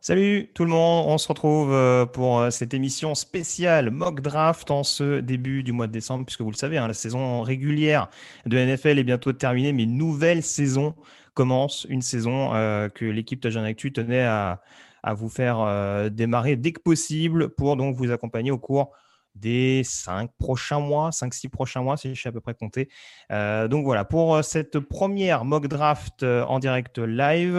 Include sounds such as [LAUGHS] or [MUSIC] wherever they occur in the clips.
Salut tout le monde, on se retrouve euh, pour euh, cette émission spéciale mock draft en ce début du mois de décembre, puisque vous le savez, hein, la saison régulière de NFL est bientôt terminée, mais nouvelle saison commence, une saison euh, que l'équipe Tajan Actu tenait à, à vous faire démarrer dès que possible pour donc vous accompagner au cours des cinq prochains mois, 5-6 prochains mois, si je suis à peu près compté. Euh, donc voilà, pour euh, cette première mock draft euh, en direct live,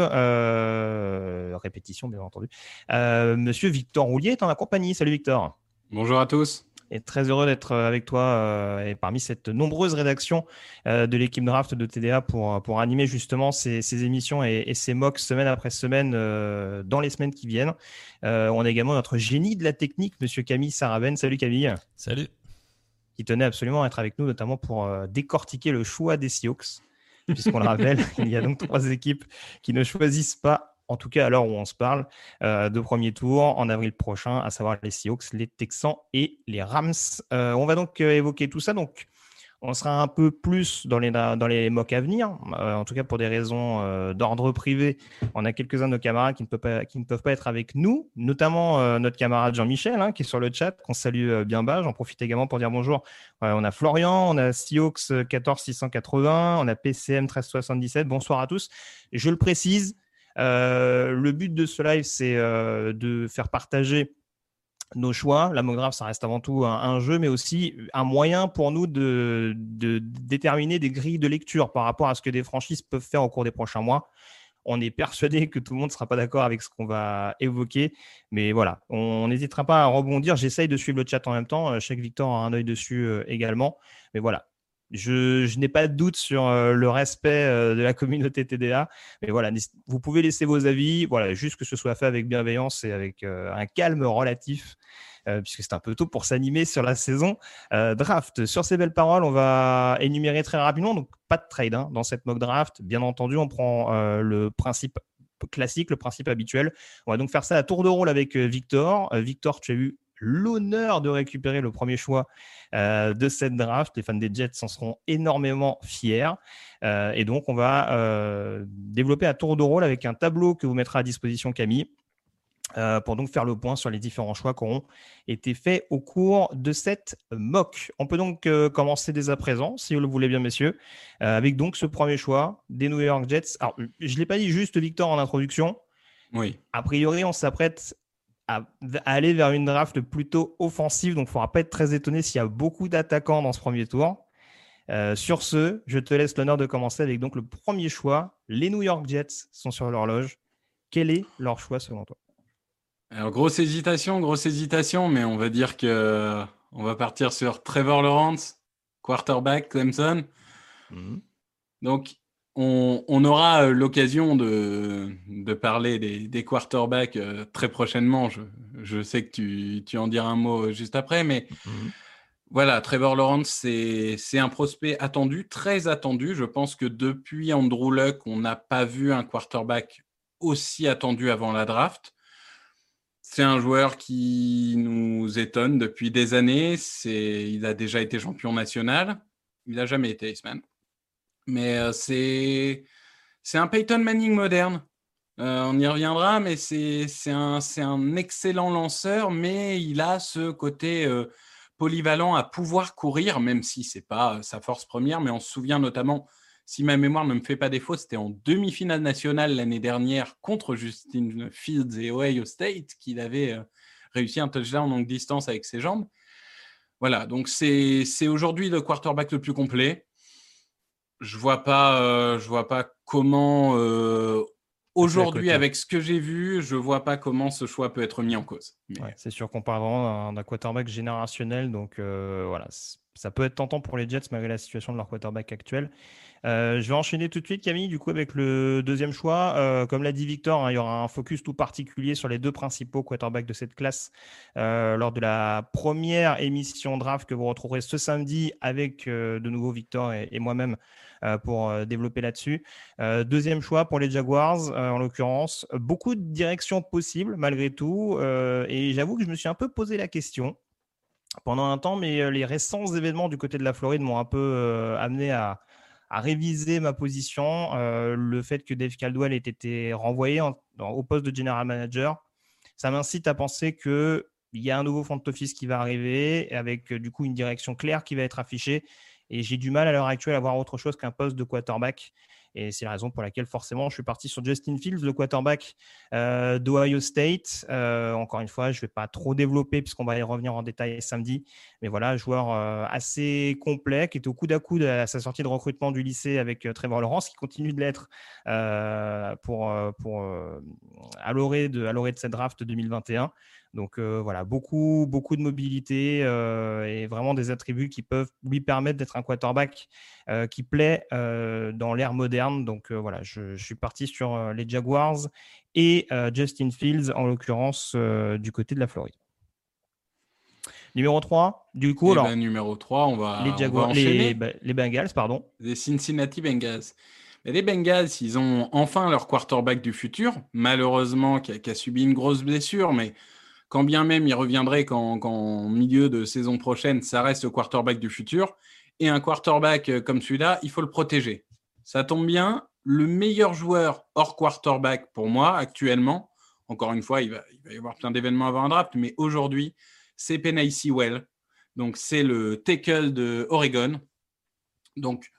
répétition bien entendu, Monsieur Victor Roulier est en compagnie. Salut Victor. Bonjour à tous et très heureux d'être euh, avec toi euh, et parmi cette nombreuse rédaction euh, de l'équipe draft de TDA pour, pour animer justement ces, émissions et, ces mocks semaine après semaine dans les semaines qui viennent. on a également notre génie de la technique, monsieur Camille Saraben. Salut Camille. Salut. Qui tenait absolument à être avec nous, notamment pour décortiquer le choix des Seahawks. Puisqu'on le rappelle, [LAUGHS] il y a donc trois équipes qui ne choisissent pas en tout cas à l'heure où on se parle, euh, de premier tour en avril prochain, à savoir les Seahawks, les Texans et les Rams. Euh, on va donc euh, évoquer tout ça. Donc, on sera un peu plus dans les, dans les à venir, en tout cas pour des raisons d'ordre privé. On a quelques-uns de nos camarades qui ne, peuvent pas, qui ne peuvent pas être avec nous, notamment notre camarade Jean-Michel hein, qui est sur le chat, qu'on salue bien bas. J'en profite également pour dire bonjour. on a Florian, on a Seahawks 14680, on a PCM 1377. Bonsoir à tous. Je le précise, le but de ce live, c'est euh, de faire partager nos choix. La ça reste avant tout un, jeu, mais aussi un moyen pour nous de, déterminer des grilles de lecture par rapport à ce que des franchises peuvent faire au cours des prochains mois. On est persuadé que tout le monde ne sera pas d'accord avec ce qu'on va évoquer, mais voilà, on n'hésitera pas à rebondir. J'essaye de suivre le chat en même temps. Chaque Victor a un œil dessus euh, également, mais voilà, je, n'ai pas de doute sur euh, le respect euh, de la communauté TDA. Mais voilà, vous pouvez laisser vos avis. Voilà, juste que ce soit fait avec bienveillance et avec euh, un calme relatif, puisque c'est un peu tôt pour s'animer sur la saison draft. Sur ces belles paroles, on va énumérer très rapidement. Donc, pas de trade hein, dans cette mock draft. Bien entendu, on prend le principe classique, le principe habituel. On va donc faire ça à tour de rôle avec Victor. Victor, tu as eu l'honneur de récupérer le premier choix euh, de cette draft. Les fans des Jets en seront énormément fiers. Euh, et donc, on va euh, développer un tour de rôle avec un tableau que vous mettra à disposition Camille. pour donc faire le point sur les différents choix qui auront été faits au cours de cette mock. On peut donc commencer dès à présent, si vous le voulez bien, messieurs, avec donc ce premier choix des New York Jets. Alors, je ne l'ai pas dit juste, Victor, en introduction. Oui. A priori, on s'apprête à, aller vers une draft plutôt offensive. Donc, il ne faudra pas être très étonné s'il y a beaucoup d'attaquants dans ce premier tour. Euh, sur ce, je te laisse l'honneur de commencer avec donc le premier choix. Les New York Jets sont sur l'horloge. Quel est leur choix selon toi? Alors, grosse hésitation, grosse hésitation, mais on va dire que on va partir sur Trevor Lawrence, quarterback Clemson. Mhm. Donc, on, aura euh, l'occasion de, parler des, quarterbacks euh, très prochainement. Je, sais que tu, en diras un mot juste après, mais mhm. voilà, Trevor Lawrence, c'est un prospect attendu, très attendu. Je pense que depuis Andrew Luck, on n'a pas vu un quarterback aussi attendu avant la draft. C'est un joueur qui nous étonne depuis des années. Il a déjà été champion national. Il n'a jamais été Iceman. Mais euh, c'est un Peyton Manning moderne. Euh, on y reviendra, mais c'est un, un, excellent lanceur, mais il a ce côté euh, polyvalent à pouvoir courir, même si ce n'est pas sa force première. Mais on se souvient notamment, si ma mémoire ne me fait pas défaut, c'était en demi-finale nationale l'année dernière contre Justin Fields et Ohio State qu'il avait réussi un touchdown en longue distance avec ses jambes. Voilà, donc c'est aujourd'hui le quarterback le plus complet. Je vois pas, euh, je vois pas comment euh, aujourd'hui, avec ce que j'ai vu, je vois pas comment ce choix peut être mis en cause. c'est sûr qu'on parle vraiment d'un quarterback générationnel, donc euh, voilà, ça peut être tentant pour les Jets malgré la situation de leur quarterback actuel. Euh, je vais enchaîner tout de suite, Camille, du coup, avec le deuxième choix. Euh, comme l'a dit Victor, hein, il y aura un focus tout particulier sur les deux principaux quarterbacks de cette classe euh, lors de la première émission draft que vous retrouverez ce samedi avec de nouveau Victor et, moi-même pour développer là-dessus. deuxième choix pour les Jaguars, en l'occurrence. Beaucoup de directions possibles malgré tout. et j'avoue que je me suis un peu posé la question pendant un temps, mais les récents événements du côté de la Floride m'ont un peu amené à, réviser ma position. Euh, le fait que Dave Caldwell ait été renvoyé au poste de general manager, ça m'incite à penser qu'il y a un nouveau front office qui va arriver avec euh, du coup une direction claire qui va être affichée. Et j'ai du mal à l'heure actuelle à voir autre chose qu'un poste de quarterback. Et c'est la raison pour laquelle, forcément, je suis parti sur Justin Fields, le quarterback euh, d'Ohio State. Euh, encore une fois, je ne vais pas trop développer puisqu'on va y revenir en détail samedi. Mais voilà, joueur euh, assez complet qui était au coude à coude à sa sortie de recrutement du lycée avec Trevor Lawrence, qui continue de l'être pour, pour, à l'orée de, de cette draft 2021. Donc euh, voilà, beaucoup, beaucoup de mobilité euh, et vraiment des attributs qui peuvent lui permettre d'être un quarterback euh, qui plaît dans l'ère moderne. Donc voilà, je, suis parti sur les Jaguars et Justin Fields, en l'occurrence du côté de la Floride. Numéro 3, du coup, eh alors. Ben, numéro 3, on va. Les Jaguars, les, les, Bengals, pardon. Les Cincinnati Bengals. les Bengals, ils ont enfin leur quarterback du futur, malheureusement, qui a, qui a subi une grosse blessure, mais quand bien même il reviendrait qu'en milieu de saison prochaine, ça reste le quarterback du futur. Et un quarterback euh, comme celui-là, il faut le protéger. Ça tombe bien, le meilleur joueur hors quarterback pour moi actuellement, encore une fois, il va, y avoir plein d'événements avant un draft, mais aujourd'hui, c'est Penay Sewell. Donc, c'est le tackle de Oregon. Donc,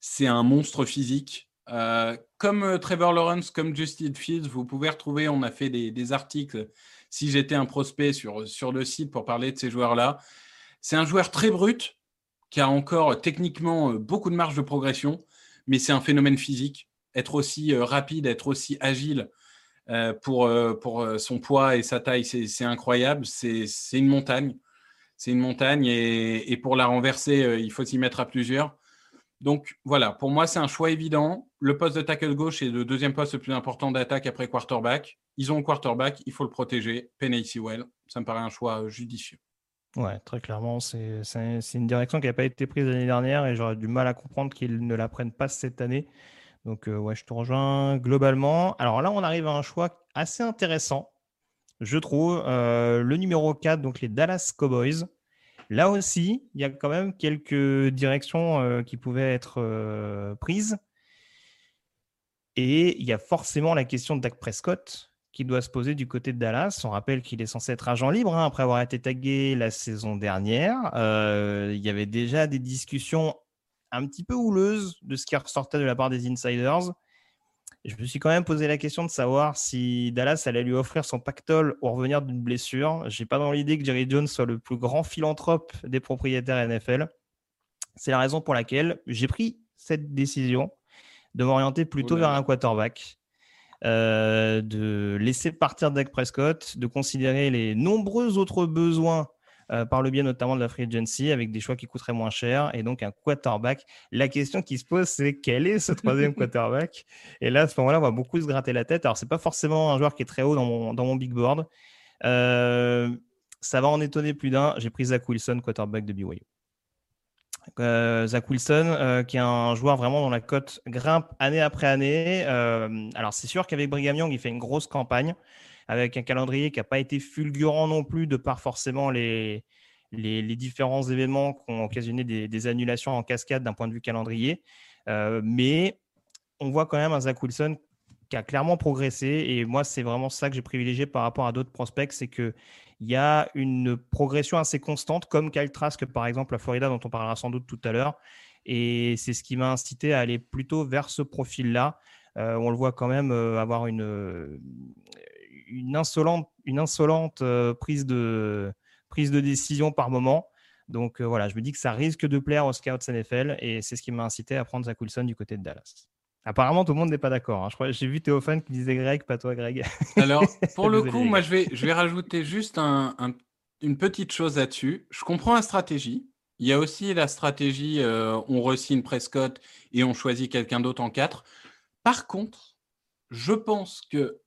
c'est un monstre physique. Euh, comme euh, Trevor Lawrence, comme Justin Fields, vous pouvez retrouver, on a fait des articles si j'étais un prospect sur, sur le site pour parler de ces joueurs-là. C'est un joueur très brut, qui a encore techniquement euh, beaucoup de marge de progression, mais c'est un phénomène physique. Être aussi euh, rapide, être aussi agile euh, pour, pour son poids et sa taille, c'est incroyable. C'est une montagne. C'est une montagne et, et, pour la renverser, il faut s'y mettre à plusieurs. Donc voilà, pour moi, c'est un choix évident. Le poste de tackle gauche est le deuxième poste le plus important d'attaque après quarterback. Ils ont quarterback, il faut le protéger. Penny Sewell, ça me paraît un choix judicieux. Ouais, très clairement, c'est une direction qui n'a pas été prise l'année dernière et j'aurais du mal à comprendre qu'ils ne la prennent pas cette année. Donc, euh, ouais, je te rejoins globalement. Alors là, on arrive à un choix assez intéressant, je trouve. Euh, le numéro 4, donc les Dallas Cowboys. Là aussi, il y a quand même quelques directions euh, qui pouvaient être prises. Et il y a forcément la question de Dak Prescott, qui doit se poser du côté de Dallas. On rappelle qu'il est censé être agent libre hein, après avoir été tagué la saison dernière. Euh, il y avait déjà des discussions un petit peu houleuses de ce qui ressortait de la part des insiders. Je me suis quand même posé la question de savoir si Dallas allait lui offrir son pactole au revenir d'une blessure. J'ai pas dans l'idée que Jerry Jones soit le plus grand philanthrope des propriétaires NFL. C'est la raison pour laquelle j'ai pris cette décision de m'orienter plutôt vers un quarterback. Euh, de laisser partir Dak Prescott, de considérer les nombreux autres besoins euh, par le biais notamment de la free agency avec des choix qui coûteraient moins cher et donc un quarterback. La question qui se pose, c'est quel est ce [LAUGHS] troisième quarterback? Et là, à ce moment-là, on va beaucoup se gratter la tête. Alors, c'est pas forcément un joueur qui est très haut dans mon, dans mon big board. Euh, ça va en étonner plus d'un. J'ai pris Zach Wilson, quarterback de BYU. Euh, Zach Wilson, euh, qui est un joueur vraiment dont la cote grimpe année après année. Euh, alors, c'est sûr qu'avec Brigham Young, il fait une grosse campagne avec un calendrier qui n'a pas été fulgurant non plus de par forcément les, les, différents événements qui ont occasionné des, annulations en cascade d'un point de vue calendrier. mais on voit quand même un Zach Wilson qui a clairement progressé. Et moi, c'est vraiment ça que j'ai privilégié par rapport à d'autres prospects, c'est qu'il y a une progression assez constante, comme Kyle Trask, par exemple, à Florida, dont on parlera sans doute tout à l'heure. Et c'est ce qui m'a incité à aller plutôt vers ce profil-là. Euh, on le voit quand même euh, avoir une, une insolente, une insolente euh, prise, de, prise de décision par moment. Donc voilà, je me dis que ça risque de plaire aux scouts NFL et c'est ce qui m'a incité à prendre Zach Wilson du côté de Dallas. Apparemment, tout le monde n'est pas d'accord. Hein. J'ai vu Théophane qui disait Greg, pas toi, Greg. [LAUGHS] Alors, pour le coup, moi, je vais, je vais rajouter juste une petite chose là-dessus. Je comprends la stratégie. Il y a aussi la stratégie euh, on re-signe Prescott et on choisit quelqu'un d'autre en 4. Par contre, je pense que,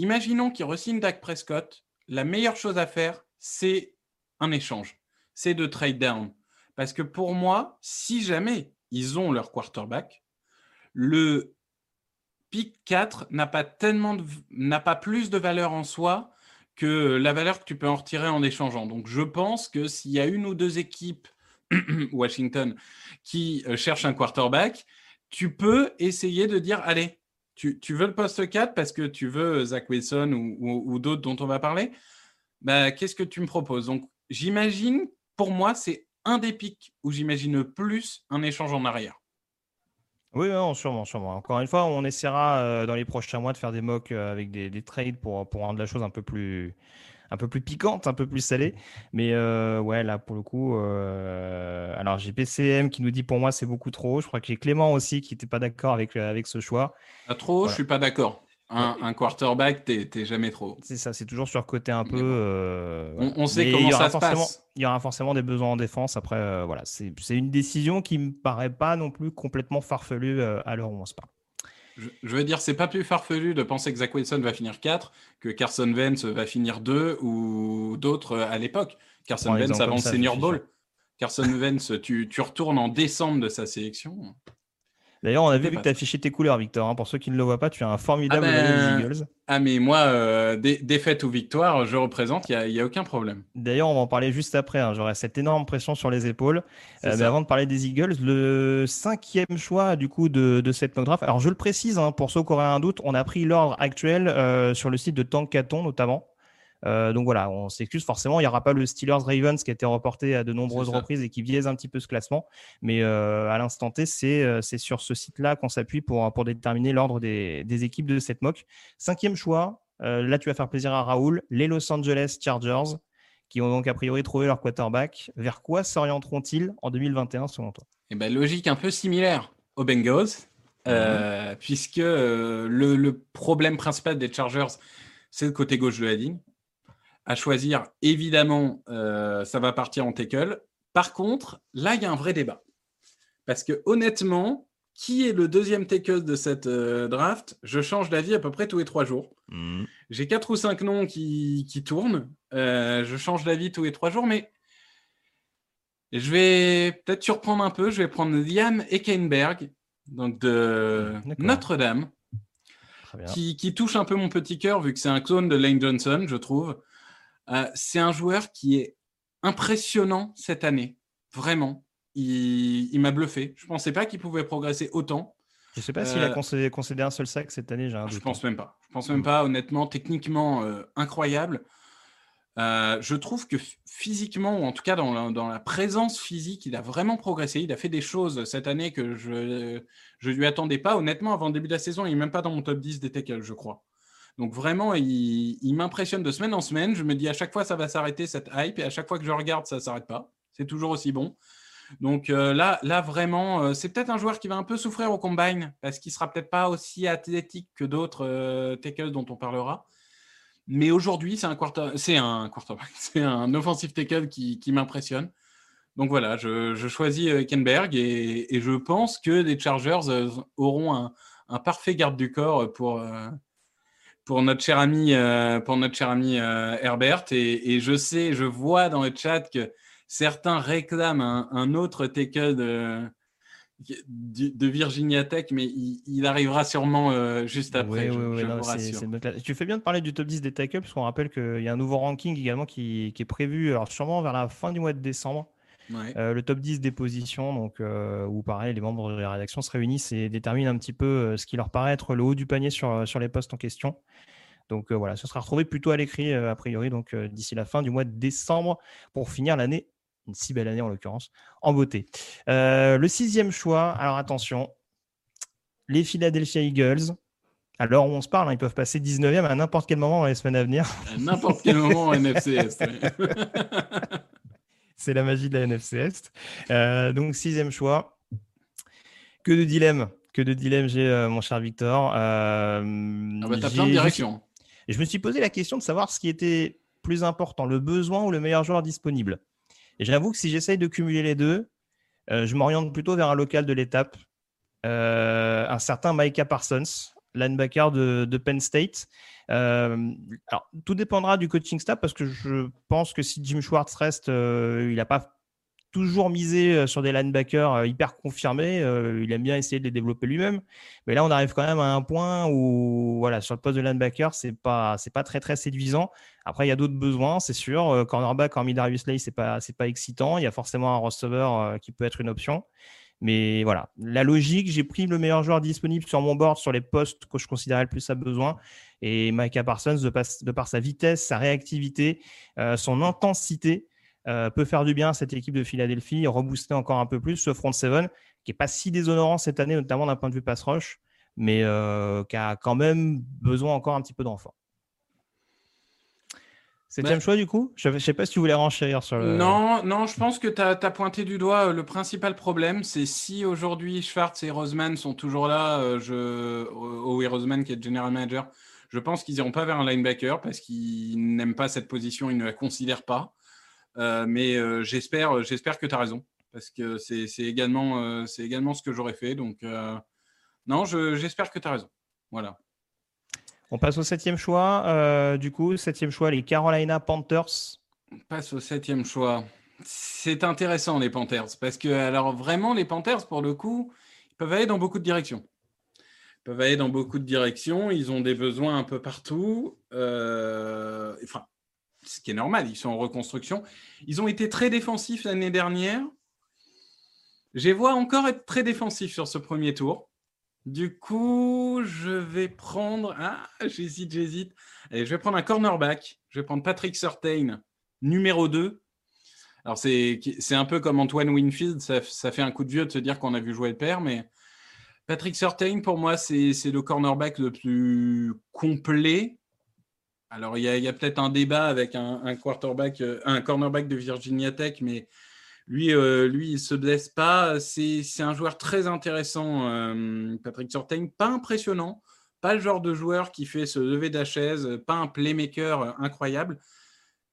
imaginons qu'il re-signe Dak Prescott, la meilleure chose à faire, c'est un échange. C'est de trade down. Parce que pour moi, si jamais ils ont leur quarterback, le pick 4 n'a pas n'a pas plus de valeur en soi que la valeur que tu peux en retirer en échangeant. Donc je pense que s'il y a une ou deux équipes [CLEARS THROAT] Washington qui euh, cherchent un quarterback, tu peux essayer de dire allez, tu, veux le poste 4 parce que tu veux Zach Wilson ou, d'autres dont on va parler. Bah, qu'est-ce que tu me proposes? Donc j'imagine, pour moi, c'est un des picks où j'imagine plus un échange en arrière. Oui, sûrement, sûrement. Encore une fois, on essaiera euh, dans les prochains mois de faire des mocks euh, avec des, trades pour, pour rendre la chose un peu plus, un peu plus piquante, un peu plus salée. Mais euh, ouais, là, pour le coup, alors j'ai PCM qui nous dit pour moi c'est beaucoup trop. Je crois que j'ai Clément aussi qui n'était pas d'accord avec, avec ce choix. Pas trop, je suis pas d'accord. Un, quarterback, t'es jamais trop. C'est ça, c'est toujours surcoté un peu. Euh, on, sait comment ça se passe. Il y aura forcément des besoins en défense. Après, euh, voilà, c'est une décision qui me paraît pas non plus complètement farfelue euh, à l'heure où on se parle. Je, veux dire, c'est pas plus farfelu de penser que Zach Wilson va finir 4 que Carson Wentz va finir 2 ou d'autres à l'époque. Carson Wentz avant Senior Bowl. Carson Wentz, tu, tu retournes en décembre de sa sélection. D'ailleurs, on a vu que tu as affiché tes couleurs, Victor. Hein. Pour ceux qui ne le voient pas, tu as un formidable ah ben, des Eagles. Ah, mais moi, euh, défaite ou victoire, je représente, il n'y a, aucun problème. D'ailleurs, on va en parler juste après. Hein. J'aurai cette énorme pression sur les épaules. Euh, mais avant de parler des Eagles, le cinquième choix du coup de, cette mock draft. Alors, je le précise, hein, pour ceux qui auraient un doute, on a pris l'ordre actuel euh, sur le site de Tankaton notamment. Euh, donc voilà, on s'excuse forcément, il n'y aura pas le Steelers Ravens qui a été reporté à de nombreuses reprises et qui biaise un petit peu ce classement. Mais euh, à l'instant T, euh, c'est sur ce site-là qu'on s'appuie pour, pour déterminer l'ordre des, des, équipes de cette mock. Cinquième choix, là tu vas faire plaisir à Raoul, les Los Angeles Chargers, qui ont donc a priori trouvé leur quarterback. Vers quoi s'orienteront-ils en 2021 selon toi? Eh ben, Logique un peu similaire aux Bengals, mhm. puisque le, le, problème principal des Chargers, c'est le côté gauche de la ligne à choisir, évidemment, euh, ça va partir en tackle. Par contre, là, il y a un vrai débat. Parce que honnêtement, qui est le deuxième tackle de cette euh, draft? Je change d'avis à peu près tous les trois jours. Mhm. J'ai quatre ou cinq noms qui, tournent. Euh, je change d'avis tous les trois jours, mais je vais peut-être surprendre un peu. Je vais prendre Liam Eckenberg, donc de Notre-Dame, qui, qui, touche un peu mon petit cœur, vu que c'est un clone de Lane Johnson, je trouve. Euh, c'est un joueur qui est impressionnant cette année, vraiment. Il, m'a bluffé. Je ne pensais pas qu'il pouvait progresser autant. Je ne sais pas s'il a euh, concédé, un seul sac cette année. je pense même pas. Je pense même pas. Honnêtement, techniquement euh, incroyable. je trouve que physiquement, ou en tout cas dans la, présence physique, il a vraiment progressé. Il a fait des choses cette année que je ne lui attendais pas. Honnêtement, avant le début de la saison, il n'est même pas dans mon top 10 des tackles, je crois. Donc vraiment, il, m'impressionne de semaine en semaine. Je me dis à chaque fois, ça va s'arrêter cette hype. Et à chaque fois que je regarde, ça ne s'arrête pas. C'est toujours aussi bon. Donc euh, là, là, vraiment, euh, c'est peut-être un joueur qui va un peu souffrir au combine parce qu'il sera peut-être pas aussi athlétique que d'autres euh, tackles dont on parlera. Mais aujourd'hui, c'est un quarter, c'est un quarterback, [LAUGHS] c'est un offensive tackle qui, m'impressionne. Donc voilà, je, choisis Kenberg et, je pense que les Chargers auront un, parfait garde du corps pour, pour notre cher ami, euh, pour notre cher ami euh, Herbert. Et, je sais, je vois dans le chat que certains réclament un, autre tackle de, de Virginia Tech, mais il, arrivera sûrement juste après. tu fais bien de parler du top 10 des tackles, parce qu'on rappelle qu'il y a un nouveau ranking également qui, qui, est prévu, alors sûrement vers la fin du mois de décembre. Euh, le top 10 des positions, donc, euh, où pareil, les membres de la rédaction se réunissent et déterminent un petit peu euh, ce qui leur paraît être le haut du panier sur, sur les postes en question. Donc voilà, ce sera retrouvé plutôt à l'écrit, a priori, donc d'ici la fin du mois de décembre, pour finir l'année, une si belle année en l'occurrence, en beauté. le sixième choix, alors attention, les Philadelphia Eagles. Alors on se parle, hein, ils peuvent passer 19e à n'importe quel moment dans les semaines à venir. À n'importe quel moment en NFCS. [LAUGHS] C'est la magie de la NFC Est. Euh, donc, sixième choix. Que de dilemmes. Que de dilemmes j'ai, euh, mon cher Victor. Euh, ah bah, t'as plein de directions. Je, me suis posé la question de savoir ce qui était plus important, le besoin ou le meilleur joueur disponible. Et j'avoue que si j'essaye de cumuler les deux, je m'oriente plutôt vers un local de l'étape, un certain Micah Parsons, linebacker de, de Penn State. Euh, alors, tout dépendra du coaching staff parce que je pense que si Jim Schwartz reste, euh, il n'a pas toujours misé euh, sur des linebackers hyper confirmés. il aime bien essayer de les développer lui-même. Mais là, on arrive quand même à un point où, voilà, sur le poste de linebacker, c'est pas, c'est pas très très séduisant. Après, il y a d'autres besoins, c'est sûr. Cornerback, hormis Darius Lay, c'est pas, c'est pas excitant. Il y a forcément un receveur qui peut être une option. Mais voilà, la logique, j'ai pris le meilleur joueur disponible sur mon board sur les postes que je considérais le plus à besoin. Et Micah Parsons, de, par sa vitesse, sa réactivité, euh, son intensité, euh, peut faire du bien à cette équipe de Philadelphie, rebooster encore un peu plus ce front seven qui n'est pas si déshonorant cette année, notamment d'un point de vue pass rush, mais euh, qui a quand même besoin encore un petit peu d'enfant. Septième choix du coup? Je ne sais pas si tu voulais renchérir sur le. Non, non, je pense que tu as, pointé du doigt euh, le principal problème. C'est si aujourd'hui Schwartz et Roseman sont toujours là, euh, je... Howie Roseman qui est general manager, je pense qu'ils n'iront pas vers un linebacker parce qu'ils n'aiment pas cette position, ils ne la considèrent pas. Euh, mais j'espère, j'espère que tu as raison parce que c'est également, c'est également ce que j'aurais fait. Donc, non, j'espère que tu as raison. Voilà. On passe au septième choix. Euh, du coup, septième choix, les Carolina Panthers. On passe au septième choix. C'est intéressant, les Panthers, parce que, alors vraiment, les Panthers, pour le coup, ils peuvent aller dans beaucoup de directions. Ils peuvent aller dans beaucoup de directions. Ils ont des besoins un peu partout. Euh, enfin, ce qui est normal, ils sont en reconstruction. Ils ont été très défensifs l'année dernière. Je vois encore être très défensifs sur ce premier tour. Du coup, je vais prendre. Ah, [LAUGHS] j'hésite, j'hésite. Je vais prendre un cornerback. Je vais prendre Patrick Surtain, numéro 2. Alors, c'est un peu comme Antoine Winfield. Ça, fait un coup de vieux de se dire qu'on a vu jouer le père, mais Patrick Surtain, pour moi, c'est le cornerback le plus complet. Alors, il y a, peut-être un débat avec un, un, quarterback, euh, un cornerback de Virginia Tech, mais lui, euh, lui, il se blesse pas. C'est un joueur très intéressant, euh, Patrick Surtain. Pas impressionnant, pas le genre de joueur qui fait se lever de la chaise, pas un playmaker incroyable,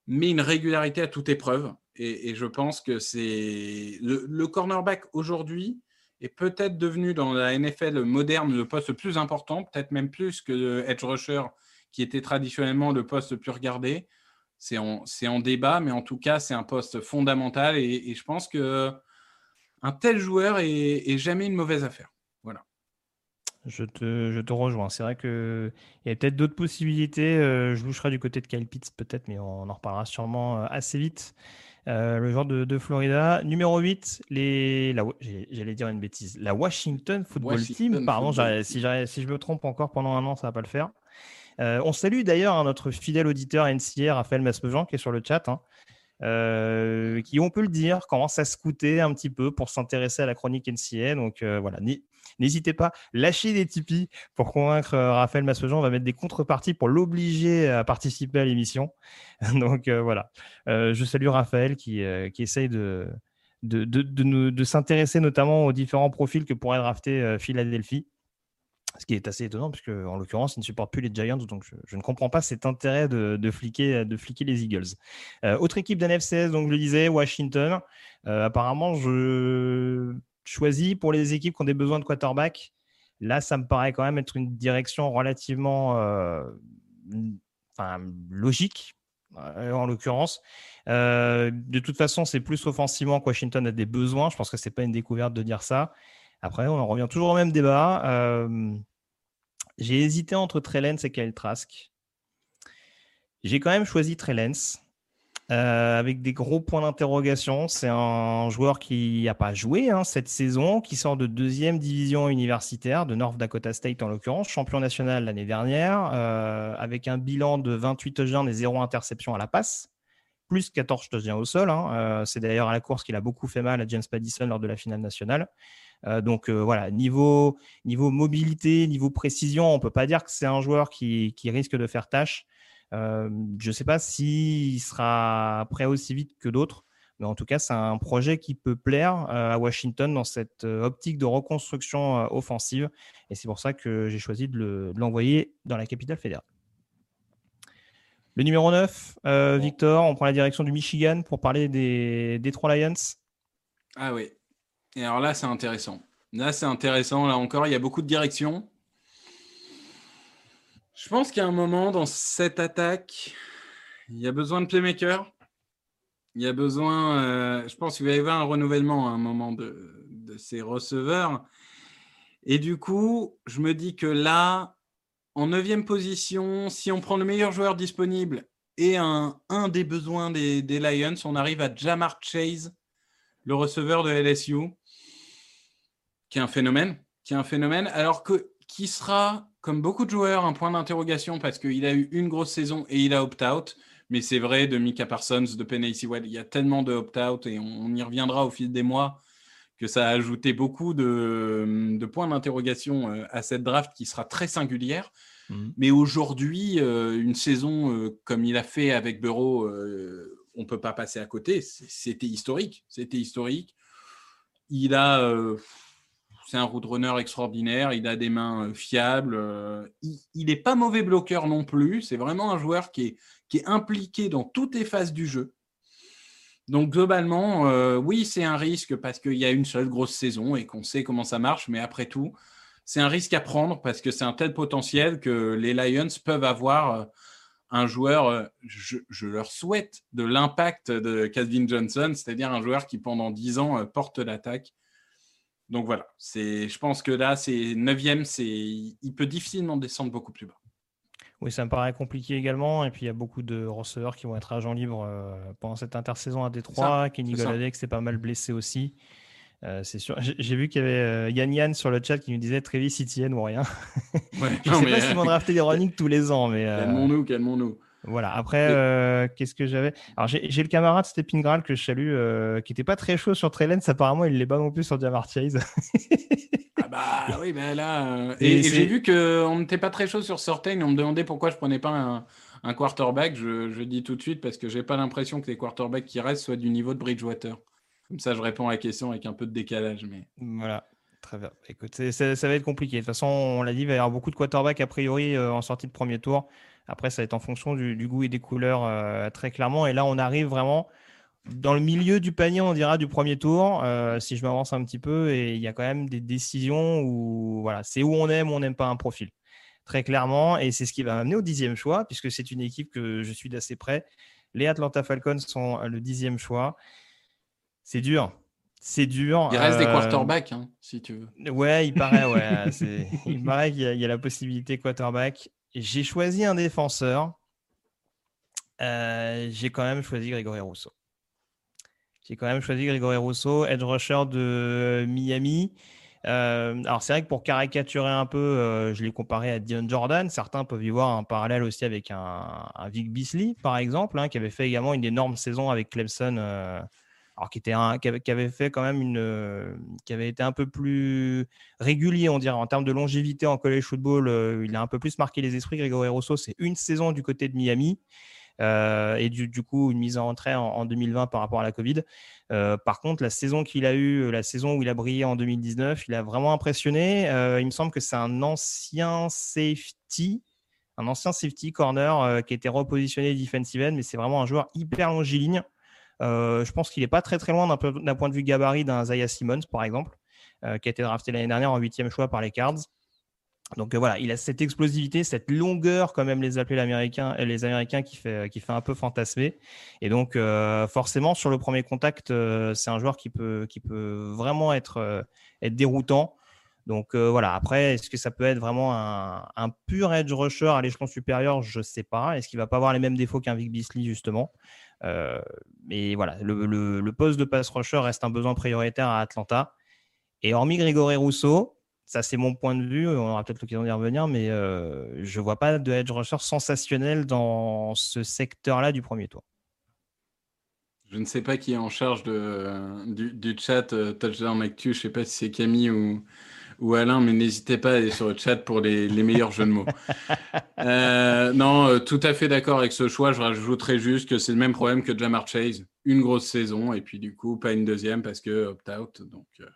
mais une régularité à toute épreuve. Et, je pense que c'est le, cornerback aujourd'hui est peut-être devenu dans la NFL moderne le poste le plus important, peut-être même plus que le edge rusher qui était traditionnellement le poste le plus regardé c'est en, débat, mais en tout cas, c'est un poste fondamental et, je pense que un tel joueur est, jamais une mauvaise affaire. Voilà. Je te, rejoins. C'est vrai qu'il y a peut-être d'autres possibilités. Euh, je boucherai du côté de Kyle Pitts peut-être, mais on en reparlera sûrement euh, assez vite. Euh, le joueur de, Florida. Numéro 8, les, j'allais dire une bêtise. La Washington Football Team. Pardon, si, si, je me trompe encore pendant un an, ça ne va pas le faire. Euh, on salue d'ailleurs hein, notre fidèle auditeur NCR, Raphaël Masmejean, qui est sur le chat, hein, euh, qui, on peut le dire, commence à scouter un petit peu pour s'intéresser à la chronique NCA. Donc euh, voilà, n'hésitez pas, lâchez des Tipeee pour convaincre Raphaël Masmejean. On va mettre des contreparties pour l'obliger à participer à l'émission. [LAUGHS] donc voilà, je salue Raphaël qui, essaye de, de s'intéresser notamment aux différents profils que pourrait drafter Philadelphie. Ce qui est assez étonnant, puisque en l'occurrence, il ne supporte plus les Giants, donc je, ne comprends pas cet intérêt de, fliquer, de fliquer les Eagles. Euh, autre équipe d'NFCS, donc je le disais, Washington. Euh, apparemment, je choisis pour les équipes qui ont des besoins de quarterback. Là, ça me paraît quand même être une direction relativement euh, logique, en l'occurrence. de toute façon, c'est plus offensivement que Washington a des besoins. Je pense que ce n'est pas une découverte de dire ça. Après, on en revient toujours au même débat. J'ai hésité entre Trellens et Kyle Trask. J'ai quand même choisi Trellens. Euh, avec des gros points d'interrogation. C'est un joueur qui n'a pas joué hein, cette saison, qui sort de deuxième division universitaire, de North Dakota State en l'occurrence, champion national l'année dernière, euh, avec un bilan de 28 touchdowns et 0 interception à la passe, plus 14 touchdowns au sol. Hein. Euh, c'est d'ailleurs à la course qu'il a beaucoup fait mal à James Paddison lors de la finale nationale. Donc voilà, niveau, niveau mobilité, niveau précision, on ne peut pas dire que c'est un joueur qui, qui risque de faire tâche. Euh, je ne sais pas s'il sera prêt aussi vite que d'autres, mais en tout cas, c'est un projet qui peut plaire euh, à Washington dans cette euh, optique de reconstruction offensive. Et c'est pour ça que j'ai choisi de l'envoyer dans la capitale fédérale. Le numéro 9, Victor, on prend la direction du Michigan pour parler des Detroit Lions. Ah oui. Et alors là, c'est intéressant. Là, c'est intéressant. Là encore, il y a beaucoup de directions. Je pense a un moment dans cette attaque, il y a besoin de playmaker. Il y a besoin, euh, je pense qu'il va y avoir un renouvellement à un moment de, de, ces receveurs. Et du coup, je me dis que là, en neuvième position, si on prend le meilleur joueur disponible et un, un des besoins des, des, Lions, on arrive à Jamar Chase, le receveur de LSU, qui est un phénomène, qui est un phénomène, alors que qui sera comme beaucoup de joueurs, un point d'interrogation parce qu'il a eu une grosse saison et il a opt-out. Mais c'est vrai de Mika Parsons, de Penny Sewell, il y a tellement de opt-out et on, y reviendra au fil des mois que ça a ajouté beaucoup de, points d'interrogation euh, à cette draft qui sera très singulière. Mhm. Mais aujourd'hui, euh, une saison euh, comme il a fait avec Bureau, on ne peut pas passer à côté. C'était historique. C'était historique. Il a c'est un roadrunner extraordinaire, il a des mains euh, fiables, euh, il n'est pas mauvais bloqueur non plus, c'est vraiment un joueur qui est, qui est impliqué dans toutes les phases du jeu. Donc globalement, euh, oui, c'est un risque parce qu'il y a une seule grosse saison et qu'on sait comment ça marche, mais après tout, c'est un risque à prendre parce que c'est un tel potentiel que les Lions peuvent avoir un joueur, je, je leur souhaite de l'impact de Calvin Johnson, c'est-à-dire un joueur qui pendant 10 ans porte l'attaque donc voilà, c'est, je pense que là, c'est 9 c'est, il peut difficilement descendre beaucoup plus bas. Oui, ça me paraît compliqué également. Et puis, il y a beaucoup de receveurs qui vont être agents libres euh, pendant cette intersaison à Détroit. Kenny Goladek s'est pas mal blessé aussi. Euh, c'est sûr. J'ai vu qu'il y avait euh, Yann Yann sur le chat qui nous disait Travis Etienne ou rien. Ouais, [LAUGHS] je ne sais pas s'ils vont drafter des running tous les ans. Mais, Calmons-nous, calmons-nous. Voilà. Après, euh, qu'est-ce que j'avais? Alors, j'ai le camarade Stepin Graal que je salue, euh, qui n'était pas très chaud sur Trellens. Apparemment, il l'est pas non plus sur Jamar Chase. ah bah [LAUGHS] oui, mais là. Euh, et, j'ai vu qu'on n'était pas très chaud sur Sortain. On me demandait pourquoi je prenais pas un, quarterback. Je, dis tout de suite parce que j'ai pas l'impression que les quarterbacks qui restent soient du niveau de Bridgewater. Comme ça, je réponds à la question avec un peu de décalage. Mais... Voilà. Très bien. Écoute, ça, va être compliqué. De toute façon, on l'a dit, il va y avoir beaucoup de quarterbacks a priori en sortie de premier tour. Après, ça va être en fonction du, goût et des couleurs euh, très clairement. Et là, on arrive vraiment dans le milieu du panier, on dira, du premier tour, euh, si je m'avance un petit peu. Et il y a quand même des décisions où voilà, c'est où on aime ou on n'aime pas un profil. Très clairement. Et c'est ce qui va m'amener au dixième choix, puisque c'est une équipe que je suis d'assez près. Les Atlanta Falcons sont le dixième choix. C'est dur. C'est dur. Il reste des euh, quarterbacks, hein, si tu veux. Ouais, il paraît, ouais. [LAUGHS] il paraît qu'il y, a la possibilité quarterback j'ai choisi un défenseur. Euh, j'ai quand même choisi Grégory Rousseau. J'ai quand même choisi Grégory Rousseau, edge rusher de Miami. Euh, alors c'est vrai que pour caricaturer un peu, euh, je l'ai comparé à Dion Jordan. Certains peuvent y voir un parallèle aussi avec un, Vic Beasley, par exemple, hein, qui avait fait également une énorme saison avec Clemson alors qui, était un, qui, avait, fait quand même une, qui avait été un peu plus régulier, on dirait, en termes de longévité en college football. Euh, il a un peu plus marqué les esprits. Grégory Rosso, c'est une saison du côté de Miami. Euh, et du, coup une mise en entrée en, 2020 par rapport à la Covid. Euh, par contre, la saison qu'il a eue, la saison où il a brillé en 2019, il a vraiment impressionné. il me semble que c'est un ancien safety, un ancien safety corner qui a été repositionné defensive end, mais c'est vraiment un joueur hyper longiligne. Euh, je pense qu'il n'est pas très très loin d'un point de vue gabarit d'un Zaya Simmons, par exemple, euh, qui a été drafté l'année dernière en huitième choix par les Cards. Donc voilà, il a cette explosivité, cette longueur, quand même les appeler l'américain, les Américains qui fait, qui fait un peu fantasmer. Et donc forcément, sur le premier contact, c'est un joueur qui peut, qui peut vraiment être, être déroutant. Donc voilà, après, est-ce que ça peut être vraiment un, pur edge rusher à l'échelon supérieur? Je ne sais pas. Est-ce qu'il va pas avoir les mêmes défauts qu'un Vic Beasley, justement? Mais voilà, le, poste de pass rusher reste un besoin prioritaire à Atlanta. Et hormis Grégory Rousseau, ça c'est mon point de vue, on aura peut-être l'occasion d'y revenir, mais je ne vois pas de edge rusher sensationnel dans ce secteur-là du premier tour. Je ne sais pas qui est en charge de, du, chat Touchdown Actu, je ne sais pas si c'est Camille ou, ou Alain, mais n'hésitez pas à aller sur le chat pour les, meilleurs jeux de mots. [LAUGHS] Euh, non, euh, tout à fait d'accord avec ce choix. Je rajouterais juste que c'est le même problème que Jamar Chase. Une grosse saison et puis du coup, pas une deuxième parce que opt-out. Donc, euh,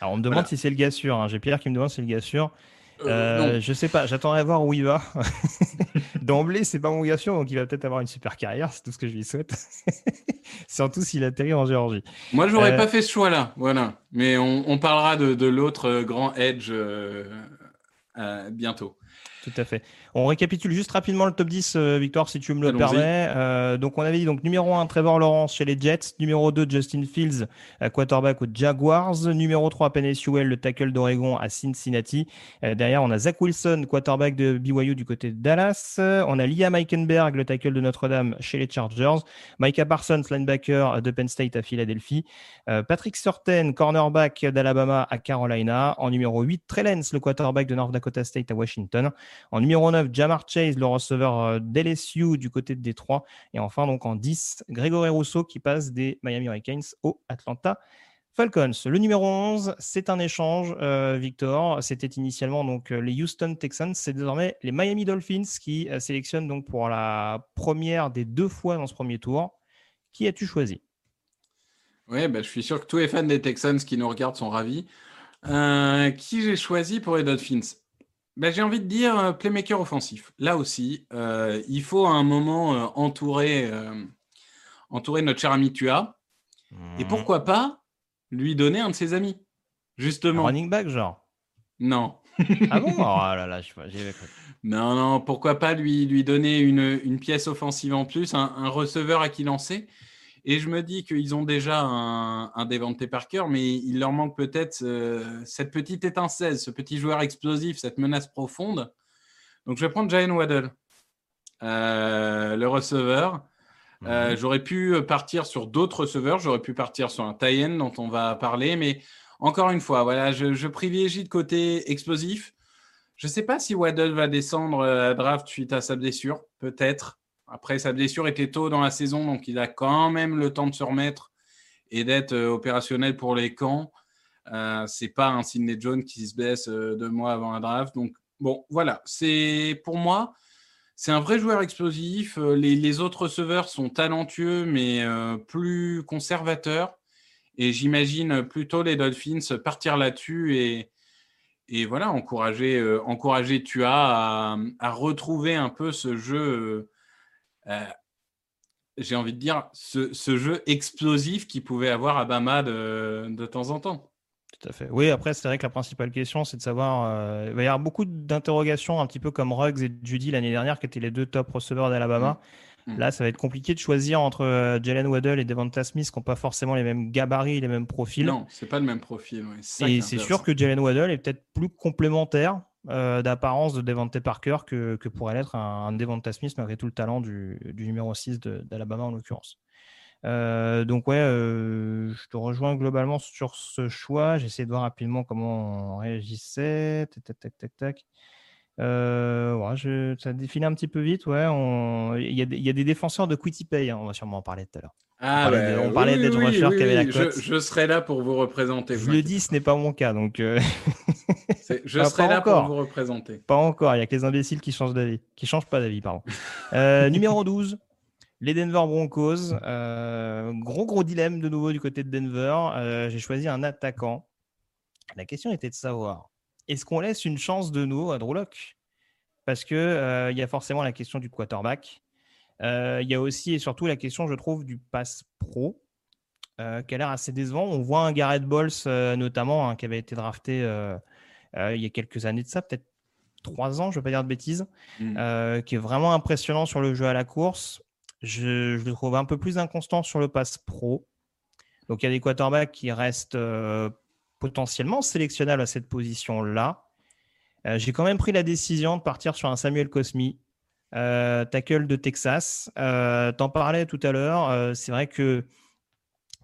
Alors, on me demande si c'est le gars sûr. Hein. J'ai Pierre qui me demande si c'est le gars sûr. Euh, je sais pas, j'attendrai à voir où il va. [LAUGHS] D'emblée, c'est pas mon gars sûr, donc il va peut-être avoir une super carrière, c'est tout ce que je lui souhaite. [LAUGHS] Surtout s'il atterrit en Géorgie. Moi, je n'aurais pas fait ce choix-là, voilà. Mais on, parlera de, l'autre grand edge bientôt. Tout à fait. On récapitule juste rapidement le top 10, euh, Victor, si tu me le permets. Euh, donc, on avait dit donc numéro 1, Trevor Lawrence chez les Jets. Numéro 2, Justin Fields, euh, quarterback aux Jaguars. Numéro 3, Penny Sewell, le tackle d'Oregon à Cincinnati. derrière, on a Zach Wilson, quarterback de BYU du côté de Dallas. On a Liam Eikenberg, le tackle de Notre-Dame chez les Chargers. Micah Parsons, linebacker de Penn State à Philadelphie. Patrick Surtain, cornerback d'Alabama à Carolina. En numéro 8, Trellens, le quarterback de North Dakota State à Washington. En numéro 9, Jamar Chase, le receveur euh, d'LSU du côté de Détroit. Et enfin, donc en 10, Grégory Rousseau qui passe des Miami Hurricanes au Atlanta Falcons. Le numéro 11, c'est un échange, euh, Victor. C'était initialement donc euh, les Houston Texans. C'est désormais les Miami Dolphins qui sélectionnent donc pour la première des deux fois dans ce premier tour. Qui as-tu choisi? Oui, bah, je suis sûr que tous les fans des Texans qui nous regardent sont ravis. qui j'ai choisi pour les Dolphins? Ben, j'ai envie de dire euh, playmaker offensif. Là aussi, euh, il faut à un moment euh, entourer, entourer notre cher ami Tua. Et mmh. pourquoi pas lui donner un de ses amis, justement. running back, genre Non. ah bon? [LAUGHS] Oh là là, je sais pas, Non, non, pourquoi pas lui, lui donner une, une pièce offensive en plus, un, un receveur à qui lancer et je me dis qu'ils ont déjà un, un par cœur, mais il leur manque peut-être euh, cette petite étincelle, ce petit joueur explosif, cette menace profonde. Donc je vais prendre Jalen Waddle, euh, le receveur. Euh, mhm. j'aurais pu partir sur d'autres receveurs, j'aurais pu partir sur un tie dont on va parler, mais encore une fois, voilà, je, je privilégie de côté explosif. Je ne sais pas si Waddle va descendre à draft suite à sa blessure, peut-être. Après, sa blessure était tôt dans la saison, donc il a quand même le temps de se remettre et d'être euh, opérationnel pour les camps. Euh, c'est pas un Sidney Jones qui se blesse euh, deux mois avant la draft. Donc, bon, voilà. C'est pour moi, c'est un vrai joueur explosif. Euh, les, autres receveurs sont talentueux, mais plus conservateurs. Et j'imagine plutôt les Dolphins partir là-dessus et, voilà, encourager, encourager Tua à, retrouver un peu ce jeu euh, j'ai envie de dire, ce, jeu explosif qu'il pouvait avoir à Bama de, de, temps en temps. Tout à fait. Oui, après, c'est vrai que la principale question, c'est de savoir. Euh, il va y avoir beaucoup d'interrogations, un petit peu comme Ruggs et Judy l'année dernière, qui étaient les deux top receveurs d'Alabama. Mm. Mm. Là, ça va être compliqué de choisir entre euh, Jalen Waddell et Devonta Smith, qui n'ont pas forcément les mêmes gabarits, les mêmes profils. Non, c'est pas le même profil. Et c'est sûr que Jalen Waddell est peut-être plus complémentaire euh, d'apparence de Devante Parker que, que pourrait l'être un, un, Devonta Smith, malgré tout le talent du, numéro 6 d'Alabama en l'occurrence. Euh, donc ouais, euh, je te rejoins globalement sur ce choix. J'essaie de voir rapidement comment on réagissait. Tac, tac, tac, tac. Euh, je, ça défile un petit peu vite. Ouais, il, y a, y, a des défenseurs de Quitty hein, on va sûrement en parler tout à l'heure. Ah, on parlait, de, oui, qui avait la cote. Je, serai là pour vous représenter. Je le dis, ce n'est pas mon cas. Donc euh, [LAUGHS] je serai là pour vous représenter. Pas encore. Il y a que les imbéciles qui changent d'avis. Qui changent pas d'avis, pardon. [LAUGHS] Euh, numéro 12. Les Denver Broncos. gros, gros dilemme de nouveau du côté de Denver. J'ai choisi un attaquant. La question était de savoir est-ce qu'on laisse une chance de nouveau à Drew Parce qu'il euh, il y a forcément la question du quarterback. Euh, il y a aussi et surtout la question, je trouve, du pass pro, euh, qui a l'air assez décevant. On voit un Garrett Bowles, notamment, hein, qui avait été drafté il y a quelques années de ça, peut-être trois ans, je ne veux pas dire de bêtises, mm. qui est vraiment impressionnant sur le jeu à la course. Je, je, le trouve un peu plus inconstant sur le pass pro. Donc il y a des quarterbacks qui restent potentiellement sélectionnables à cette position-là. J'ai quand même pris la décision de partir sur un Samuel Cosmi, tackle de Texas. T'en parlais tout à l'heure. c'est vrai que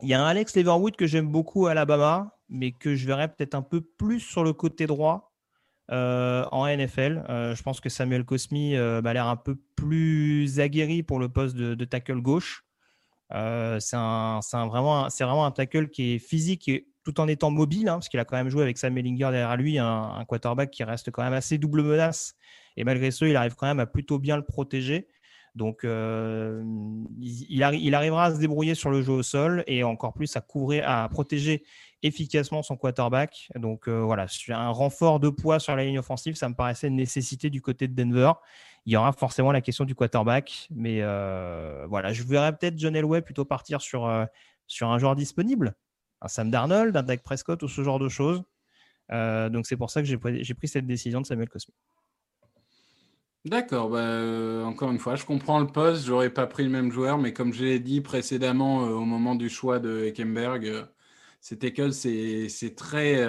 il y a un Alex Leverwood que j'aime beaucoup à Alabama, mais que je verrais peut-être un peu plus sur le côté droit euh, en NFL. Euh, je pense que Samuel Cosmi euh, a l'air un peu plus aguerri pour le poste de, tackle gauche. c'est vraiment, un tackle qui est physique et tout en étant mobile, hein, parce qu'il a quand même joué avec Sam Mellinger derrière lui, un, un, quarterback qui reste quand même assez double menace. Et malgré ça, il arrive quand même à plutôt bien le protéger. Donc, euh, il, arrivera à se débrouiller sur le jeu au sol et encore plus à couvrir, à protéger efficacement son quarterback. Donc, euh, voilà, un renfort de poids sur la ligne offensive, ça me paraissait une nécessité du côté de Denver. Il y aura forcément la question du quarterback, mais euh, voilà, je verrais peut-être John Elway plutôt partir sur, sur un joueur disponible, un Sam Darnold, un Dak Prescott ou ce genre de choses. donc, c'est pour ça que j'ai pris cette décision de Samuel Cosme. D'accord, bah, euh, encore une fois, je comprends le poste, j'aurais pas pris le même joueur, mais comme je l'ai dit précédemment euh, au moment du choix de Heckenberg, euh, c'était que c'est très.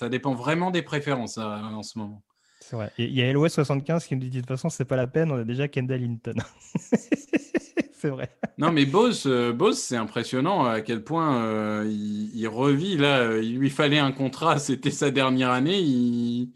ça dépend vraiment des préférences en ce moment. C'est vrai. il y a LOS75 qui me dit de toute façon, c'est pas la peine, on a déjà Kendall Hinton. [LAUGHS] c'est vrai. Non, mais Bose, Bose c'est impressionnant à quel point il, il, revit. Là, il lui fallait un contrat, c'était sa dernière année. Il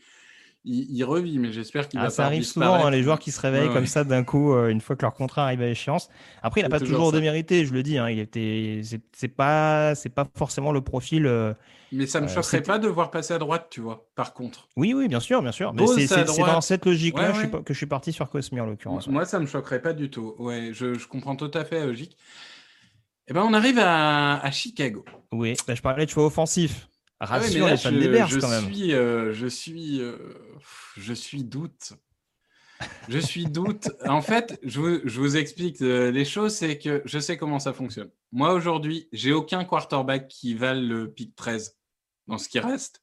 il, revit, mais j'espère qu'il ah, va Ça arrive souvent, hein, les joueurs qui se réveillent comme ça d'un coup, euh, une fois que leur contrat arrive à échéance. Après, il n'a pas toujours, démérité, je le dis. Hein, il était, c'est pas, c'est pas forcément le profil. Euh, mais ça me euh, choquerait pas de voir passer à droite, tu vois. Par contre. Oui, oui, bien sûr, bien sûr. Mais c'est dans cette logique-là que je suis parti sur Cosmi en l'occurrence. Moi, ça me choquerait pas du tout. Ouais, je, je comprends tout à fait la logique. Eh ben, on arrive à, à Chicago. Oui, bah, je parlais de choix offensif. Rassure ah les fans des Bears quand même. Suis, euh, je suis, euh, je suis doute. Je suis [LAUGHS] doute. en fait, je vous, je vous explique euh, les choses, c'est que je sais comment ça fonctionne. Moi aujourd'hui, j'ai aucun quarterback qui valent le pick 13 dans ce qui reste.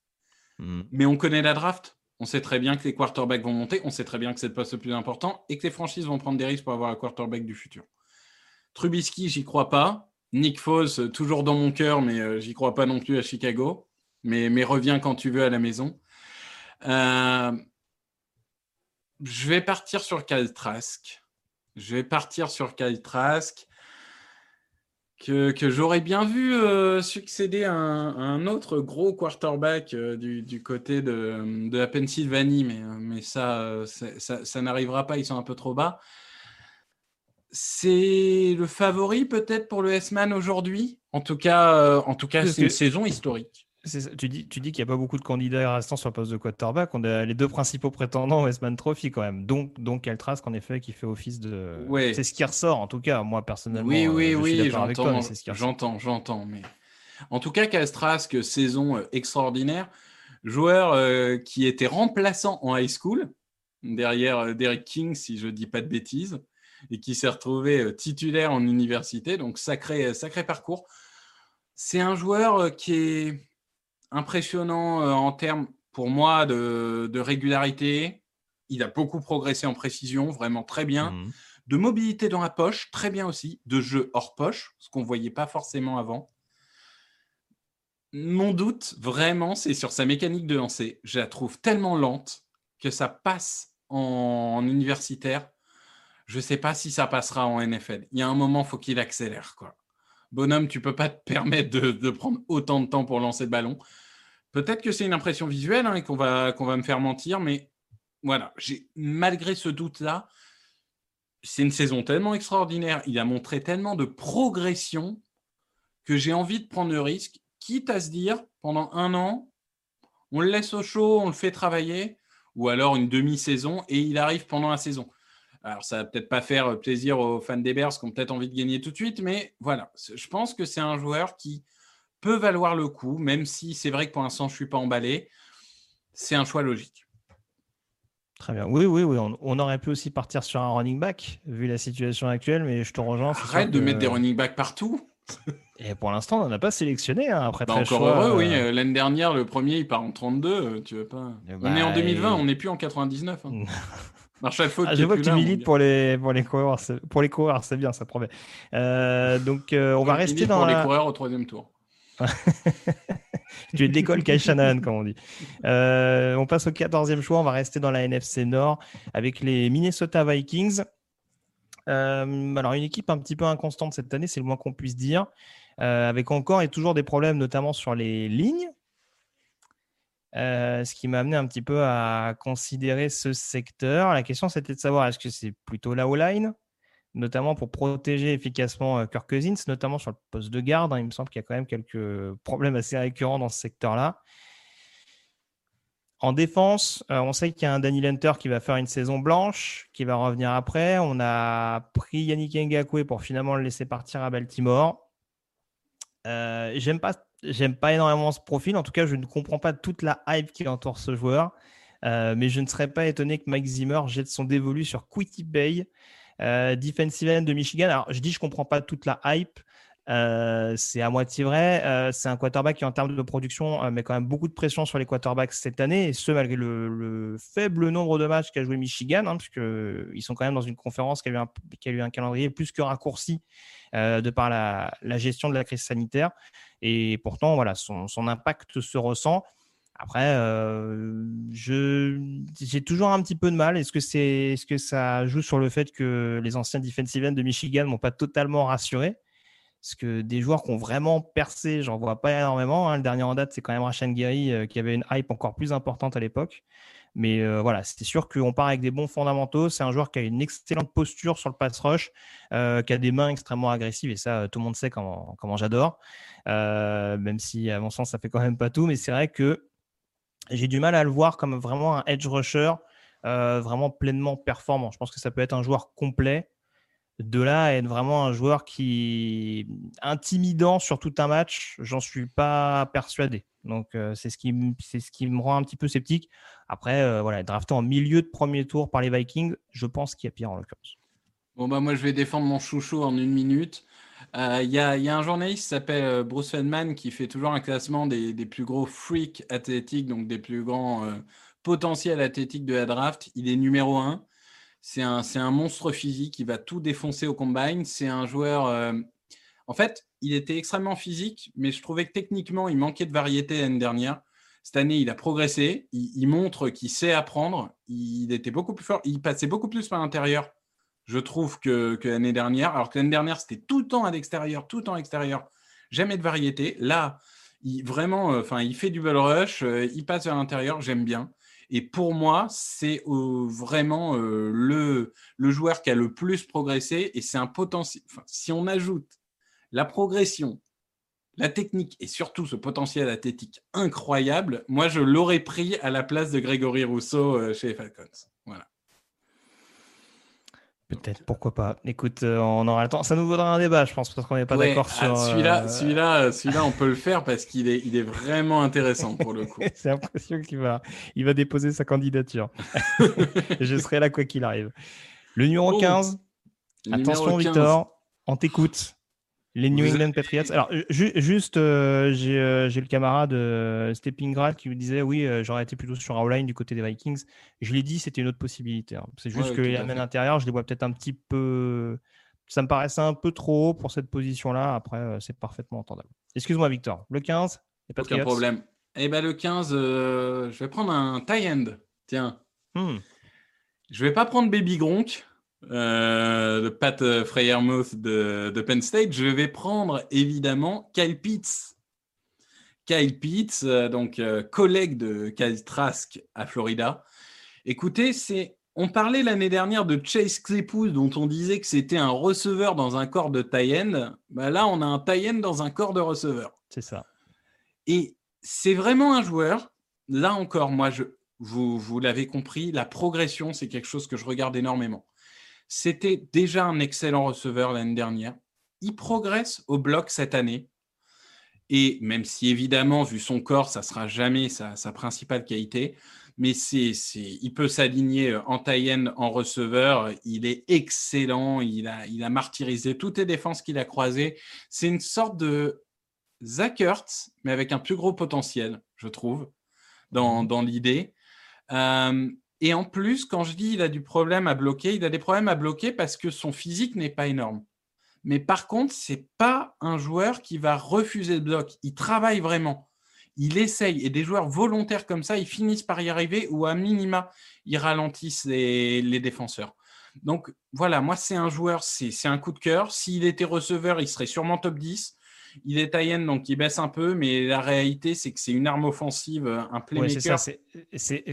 Hmm. Mais on connaît la draft. On sait très bien que les quarterbacks vont monter. On sait très bien que c'est le poste le plus important et que les franchises vont prendre des risques pour avoir un quarterback du futur. Trubisky, j'y crois pas. Nick Foles, toujours dans mon cœur, mais j'y crois pas non plus à Chicago mais, mais reviens quand tu veux à la maison. Euh, je vais partir sur Kyle Trask. Je vais partir sur Kyle Trask. Que, que j'aurais bien vu euh, succéder à un, autre gros quarterback euh, du, du, côté de, de, la Pennsylvanie, mais, mais ça, ça, ça n'arrivera pas, ils sont un peu trop bas. C'est le favori peut-être pour le S-Man aujourd'hui? En tout cas, en tout cas, c'est une saison historique. Tu dis, tu dis qu'il n'y a pas beaucoup de candidats restants sur le poste de quarterback. On a les deux principaux prétendants au Westman Trophy quand même. Donc, donc Eltrask, en effet, qui fait office de. C'est ce qui ressort, en tout cas, moi personnellement. Oui, oui, euh, oui, j'entends. J'entends, j'entends. Mais en tout cas, Trask, saison euh, extraordinaire. Joueur euh, qui était remplaçant en high school, derrière Derek King, si je ne dis pas de bêtises, et qui s'est retrouvé titulaire en université. Donc, sacré, sacré parcours. C'est un joueur qui est impressionnant euh, en termes, pour moi, de, régularité. Il a beaucoup progressé en précision, vraiment très bien. Mmh. De mobilité dans la poche, très bien aussi. De jeu hors poche, ce qu'on ne voyait pas forcément avant. Mon doute, vraiment, c'est sur sa mécanique de lancer. Je la trouve tellement lente que ça passe en, universitaire. Je ne sais pas si ça passera en NFL. Il y a un moment, il faut qu'il accélère. Quoi. Bonhomme, tu peux pas te permettre de, de, prendre autant de temps pour lancer le ballon. Peut-être que c'est une impression visuelle hein, et qu'on va, me faire mentir, mais voilà, malgré ce doute-là, c'est une saison tellement extraordinaire, il a montré tellement de progression que j'ai envie de prendre le risque, quitte à se dire, pendant un an, on le laisse au chaud, on le fait travailler, ou alors une demi-saison, et il arrive pendant la saison. Alors, ça va peut-être pas faire plaisir aux fans des Bears qui ont peut-être envie de gagner tout de suite, mais voilà, je pense que c'est un joueur qui peut valoir le coup, même si c'est vrai que pour l'instant, je ne suis pas emballé. C'est un choix logique. Très bien. Oui, oui, oui. On, aurait pu aussi partir sur un running back, vu la situation actuelle, mais je te rejoins. Arrête de mettre des running backs partout. Et pour l'instant, on n'en a pas sélectionné hein, après bah, Encore heureux, oui. Euh, l'année dernière, le premier, il part en 32. Tu veux pas eh On est en 2020, bah, on n'est plus en 99. Hein. [LAUGHS] Marshall. Ah, je vois que tu milites pour les, pour les coureurs. Pour les coureurs, c'est bien, ça promet. Euh, donc, euh, on va rester dans. Pour les coureurs au troisième tour. [LAUGHS] tu es de Shanahan, comme on dit. on passe au 14e choix. On va rester dans la NFC Nord avec les Minnesota Vikings. alors, une équipe un petit peu inconstante cette année, c'est le moins qu'on puisse dire. Euh, avec encore et toujours des problèmes, notamment sur les lignes. Euh, ce qui m'a amené un petit peu à considérer ce secteur. La question, c'était de savoir est-ce que c'est plutôt la O-line, notamment pour protéger efficacement euh, Kirk Cousins, notamment sur le poste de garde. Hein. Il me semble qu'il y a quand même quelques problèmes assez récurrents dans ce secteur-là. En défense, on sait qu'il y a un Danny Hunter qui va faire une saison blanche, qui va revenir après. On a pris Yannick Ngakwe pour finalement le laisser partir à Baltimore. Euh, j'aime pas, j'aime pas énormément ce profil. En tout cas, je ne comprends pas toute la hype qui entoure ce joueur. Euh, mais je ne serais pas étonné que Mike Zimmer jette son dévolu sur Quitty Bay, euh, defensive end de Michigan. Alors, je dis je comprends pas toute la hype. Euh, c'est à moitié vrai. Euh, c'est un quarterback qui, en termes de production, met quand même beaucoup de pression sur les quarterbacks cette année, et ce, malgré le, faible nombre de matchs qu'a joué Michigan, hein, puisqu'ils sont quand même dans une conférence qui a eu un, calendrier plus que raccourci de par la, gestion de la crise sanitaire. Et pourtant, voilà, son impact se ressent. Après, j'ai toujours un petit peu de mal. Est-ce que, c'est, que ça joue sur le fait que les anciens defensive ends de Michigan m'ont pas totalement rassuré? Parce que des joueurs qui ont vraiment percé, j'en vois pas énormément. Hein. Le dernier en date, c'est quand même Rashan Gary euh, qui avait une hype encore plus importante à l'époque. Mais euh, voilà, c'était sûr qu'on part avec des bons fondamentaux. C'est un joueur qui a une excellente posture sur le pass rush, euh, qui a des mains extrêmement agressives. Et ça, tout le monde sait comment, comment j'adore. même si, à mon sens, ça fait quand même pas tout. Mais c'est vrai que j'ai du mal à le voir comme vraiment un edge rusher, vraiment pleinement performant. Je pense que ça peut être un joueur complet de là à être vraiment un joueur qui intimidant sur tout un match, j'en suis pas persuadé. Donc euh, c'est ce qui c'est ce qui me rend un petit peu sceptique. Après euh, voilà, drafté en milieu de premier tour par les Vikings, je pense qu'il y a pire en l'occurrence. Bon bah moi je vais défendre mon chouchou en une minute. Euh, il y, a, un journaliste qui s'appelle Bruce Feldman qui fait toujours un classement des, plus gros freaks athlétiques, donc des plus grands potentiels athlétiques de la draft. Il est numéro 1. C'est un, un, monstre physique, il va tout défoncer au combine. C'est un joueur. Euh, en fait, il était extrêmement physique, mais je trouvais que techniquement, il manquait de variété l'année dernière. Cette année, il a progressé. Il, montre qu'il sait apprendre. Il était beaucoup plus fort. Il passait beaucoup plus par l'intérieur, je trouve, que, l'année dernière. Alors que l'année dernière, c'était tout le temps à l'extérieur, tout le temps à l'extérieur. Jamais de variété. Là, il, vraiment, euh, il fait du ball rush. Euh, il passe vers l'intérieur. J'aime bien. Et pour moi, c'est vraiment le, joueur qui a le plus progressé et c'est un potentiel. si on ajoute la progression, la technique et surtout ce potentiel athlétique incroyable, moi je l'aurais pris à la place de Grégory Rousseau chez Falcons. Peut-être, pourquoi pas. Écoute, euh, on aura le temps. Ça nous vaudra un débat, je pense, parce qu'on n'est pas d'accord ah, sur. Celui-là, euh, celui-là, celui-là, on peut le faire parce qu'il est, il est vraiment intéressant pour le coup. [LAUGHS] C'est l'impression qu'il va, il va déposer sa candidature. [LAUGHS] je serai là quoi qu'il arrive. Le numéro 15. Attention, Victor, on t'écoute. Les New England Patriots. Alors, juste, euh, euh, j'ai le camarade euh, Stepping qui me disait oui, j'aurais été plutôt sur Outline du côté des Vikings. Je l'ai dit, c'était une autre possibilité. Hein. C'est juste que les amènes je les vois peut-être un petit peu. Ça me paraissait un peu trop haut pour cette position-là. Après, c'est parfaitement entendable. Excuse-moi, Victor. Le 15, les Patriots. Aucun problème. Eh ben, le 15, je vais prendre un tie end. Tiens. Hmm. Je vais pas prendre Baby Gronk euh, de Pat euh, Freyermuth de, de, Penn State, je vais prendre évidemment Kyle Pitts. Kyle Pitts, euh, donc collègue de Kyle Trask à Florida. Écoutez, c'est on parlait l'année dernière de Chase Claypool, dont on disait que c'était un receveur dans un corps de tie-end. Bah là, on a un tie-end dans un corps de receveur. C'est ça. Et c'est vraiment un joueur. Là encore, moi, je, vous, vous l'avez compris, la progression, c'est quelque chose que je regarde énormément. C'était déjà un excellent receveur l'année dernière. Il progresse au bloc cette année. Et même si évidemment, vu son corps, ça sera jamais sa, principale qualité, mais il peut s'aligner en taille en receveur. Il est excellent. Il a, martyrisé toutes les défenses qu'il a croisées. C'est une sorte de Zach Ertz, mais avec un plus gros potentiel, je trouve, dans, dans l'idée. Euh, et en plus, quand je dis il a du problème à bloquer, il a des problèmes à bloquer parce que son physique n'est pas énorme. Mais par contre, c'est pas un joueur qui va refuser le bloc. Il travaille vraiment. Il essaye. Et des joueurs volontaires comme ça, ils finissent par y arriver ou à minima, ils ralentissent les, les défenseurs. Donc voilà, moi, c'est un joueur, c'est un coup de cœur. S'il était receveur, il serait sûrement top 10 il est taïen, donc il baisse un peu, mais la réalité, c'est que c'est une arme offensive, un playmaker. c'est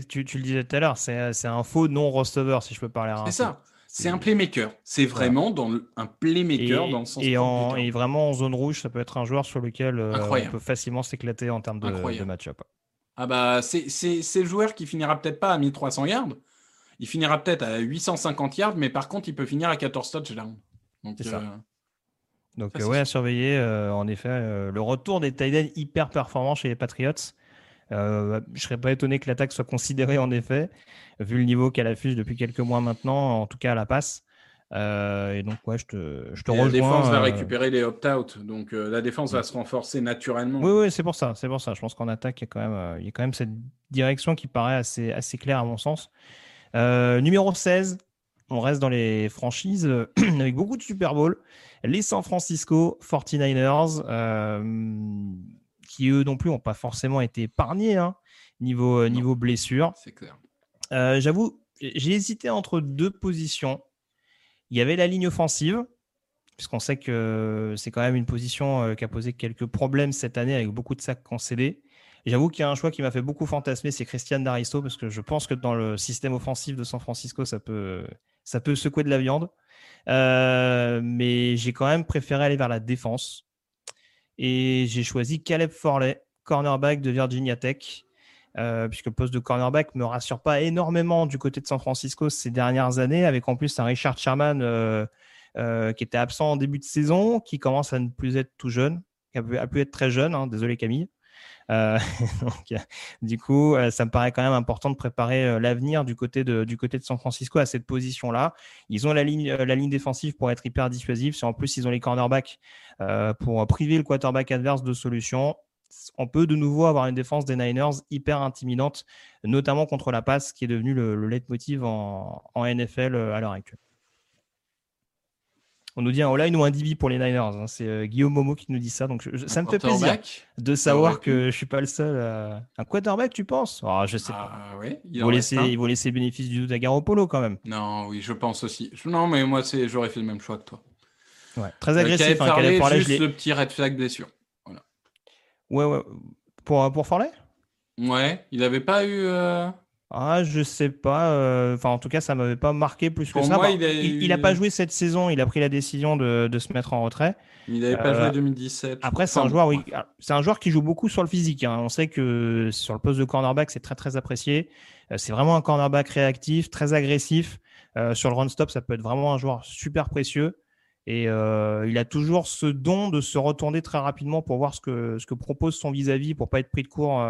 tu, le disais tout à l'heure, c'est un faux non-receveur, si je peux parler C'est ça. C'est un playmaker. C'est vraiment dans un playmaker dans le sens et, en, et vraiment en zone rouge, ça peut être un joueur sur lequel euh, on peut facilement s'éclater en termes de, de match-up. Ah bah c'est le joueur qui finira peut-être pas à 1300 yards. Il finira peut-être à 850 yards, mais par contre, il peut finir à 14 touchdowns. C'est ça. Euh, donc, ouais, à surveiller, euh, en effet, euh, le retour des tight hyper performants chez les Patriots. Je serais pas étonné que l'attaque soit considérée, en effet, vu le niveau qu'elle affiche depuis quelques mois maintenant, en tout cas à la passe. et donc, ouais, je te, je te rejoins. La défense va récupérer les opt-out, donc la défense va se renforcer naturellement. Oui, oui, c'est pour ça, c'est pour ça. Je pense qu'en attaque, il y, a quand même, il y a quand même cette direction qui paraît assez, assez claire à mon sens. numéro 16, on reste dans les franchises [CLEARS THROAT] avec beaucoup de Super Bowl les San Francisco 49ers, euh, qui eux non plus n'ont pas forcément été épargnés hein, niveau, euh, niveau blessure. C'est clair. Euh, j'avoue, j'ai hésité entre deux positions. Il y avait la ligne offensive, puisqu'on sait que c'est quand même une position qui a posé quelques problèmes cette année avec beaucoup de sacs concédés. J'avoue qu'il y a un choix qui m'a fait beaucoup fantasmer, c'est Christian Daristo, parce que je pense que dans le système offensif de San Francisco, ça peut, ça peut secouer de la viande. Euh, mais j'ai quand même préféré aller vers la défense. Et j'ai choisi Caleb Forley, cornerback de Virginia Tech. Euh, puisque le poste de cornerback me rassure pas énormément du côté de San Francisco ces dernières années, avec en plus un Richard Sherman euh, qui était absent en début de saison, qui commence à ne plus être tout jeune, qui a pu, être très jeune, hein, désolé Camille, [LAUGHS] donc, du coup, euh, ça me paraît quand même important de préparer euh, l'avenir du côté de du côté de San Francisco à cette position-là. Ils ont la ligne la ligne défensive pour être hyper dissuasif. Si en plus ils ont les cornerbacks pour priver le quarterback adverse de solutions, on peut de nouveau avoir une défense des Niners hyper intimidante, notamment contre la passe, qui est devenu le, le leitmotiv en, en NFL à l'heure actuelle. On nous dit un line ou un DB pour les Niners. Hein. C'est euh, Guillaume Momo qui nous dit ça. Donc ça me fait plaisir de savoir que je suis pas le seul. Un quarterback, tu penses? Ah, Je sais pas. Ah, oui, il, vont laisser, ils vont laisser bénéfice du doute à Garoppolo quand même. Non, oui, je pense aussi. Non, mais moi, j'aurais fait le même choix que toi. Ouais, très euh, agressif. Hein, parlé, juste le petit red flag blessure. Voilà. Ouais, ouais. Pour, pour Ouais, il n'avait pas eu. Euh, ah, je sais pas. Euh, enfin, en tout cas, ça m'avait pas marqué plus que ça. il, n'a pas joué cette saison. Il a pris la décision de, de se mettre en retrait. Il n'avait pas joué en 2017. Après, c'est un joueur, oui, c'est un joueur qui joue beaucoup sur le physique. Hein. On sait que sur le poste de cornerback, c'est très très apprécié. Euh, c'est vraiment un cornerback réactif, très agressif. Euh, sur le run stop, ça peut être vraiment un joueur super précieux. Et il a toujours ce don de se retourner très rapidement pour voir ce que, ce que propose son vis-à-vis pour pas être pris de court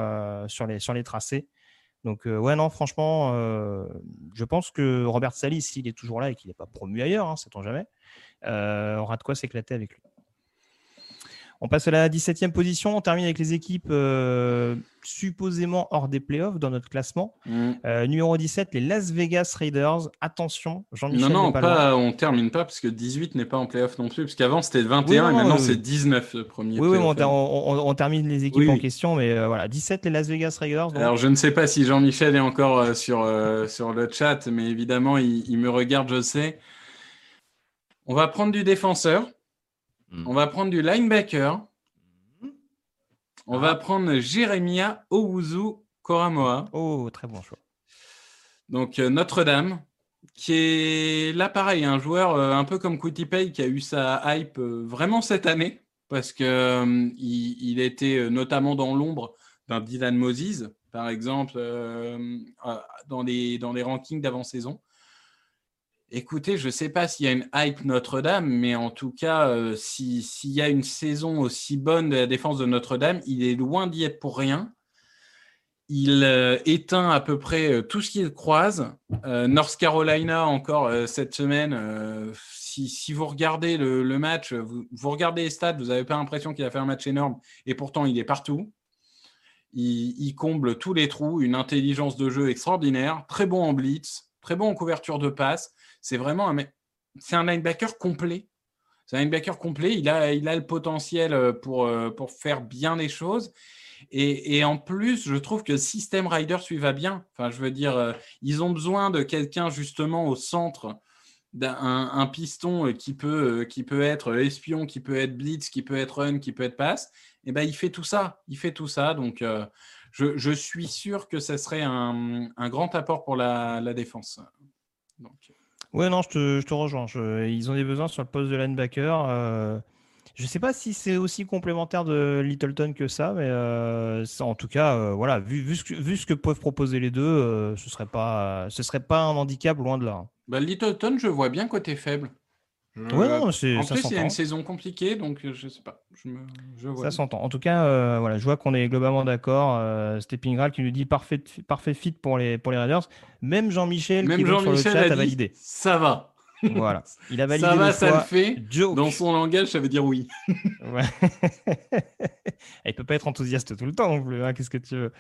sur, les, sur les tracés. Donc, euh, ouais, non, franchement, euh, je pense que Robert Salis, s'il est toujours là et qu'il n'est pas promu ailleurs, hein, sait-on jamais, euh, aura de quoi s'éclater avec lui. On passe à la 17e position. On termine avec les équipes euh, supposément hors des playoffs dans notre classement. Mm. Euh, numéro 17, les Las Vegas Raiders. Attention, Jean-Michel. Non, non, pas, on termine pas parce que 18 n'est pas en playoff non plus. Parce qu'avant c'était 21 et maintenant c'est 19 le premier. Oui, oui on, termine les équipes en question. Mais euh, voilà, 17, les Las Vegas Raiders. Alors je ne sais pas si Jean-Michel est encore sur, sur le chat, mais évidemment il me regarde, je sais. On va prendre du défenseur. Hmm. On va prendre du linebacker. On va ah. prendre Jeremiah Owuzu Koramoa. Oh, très bon choix. Donc euh, Notre-Dame, qui est là pareil, un joueur euh, un peu comme Pay qui a eu sa hype euh, vraiment cette année, parce qu'il il, était notamment dans l'ombre d'un Dylan Moses, par exemple, dans les, dans les rankings d'avant-saison. Écoutez, je ne sais pas s'il y a une hype Notre-Dame, mais en tout cas, euh, s'il y a une saison aussi bonne de la défense de Notre-Dame, il est loin d'y être pour rien. Il euh, éteint à peu près euh, tout ce qu'il croise. North Carolina, encore cette semaine, si, vous regardez le, match, vous, regardez les stats, vous n'avez pas l'impression qu'il a fait un match énorme, et pourtant il est partout. Il, il comble tous les trous, une intelligence de jeu extraordinaire, très bon en blitz, très bon en couverture de passe c'est vraiment un, c'est un linebacker complet. C'est un linebacker complet. Il a, il a le potentiel euh, pour, euh, pour faire bien les choses. Et, en plus, je trouve que System Rider suiva bien. Enfin, je veux dire, euh, ils ont besoin de quelqu'un justement au centre, d'un un piston qui peut, qui peut être espion, qui peut être blitz, qui peut être run, qui peut être pass. Et eh ben, il fait tout ça. Il fait tout ça. Donc, je, suis sûr que ça serait un, grand apport pour la, la défense. Donc, Ouais, non, je te, rejoins. ils ont des besoins sur le poste de linebacker. Euh, je ne sais pas si c'est aussi complémentaire de Littleton que ça, mais euh, en tout cas, euh, voilà, vu, ce que, peuvent proposer les deux, ce ne serait, pas, serait pas un handicap loin de là. Bah, Littleton, je vois bien côté faible. Ouais, non, c'est, en plus, il y a une saison compliquée, donc je sais pas. Je vois. Ça s'entend. En tout cas, voilà, je vois qu'on est globalement d'accord. Euh, Stepping qui nous dit parfait, parfait fit pour les, pour les Raiders. Même Jean-Michel qui Jean sur le chat a, validé. Ça va. Voilà, il a validé. Ça va, ça le fait. Dans son langage, ça veut dire oui. ouais. [LAUGHS] il peut pas être enthousiaste tout le temps non plus. Hein, qu'est-ce que tu veux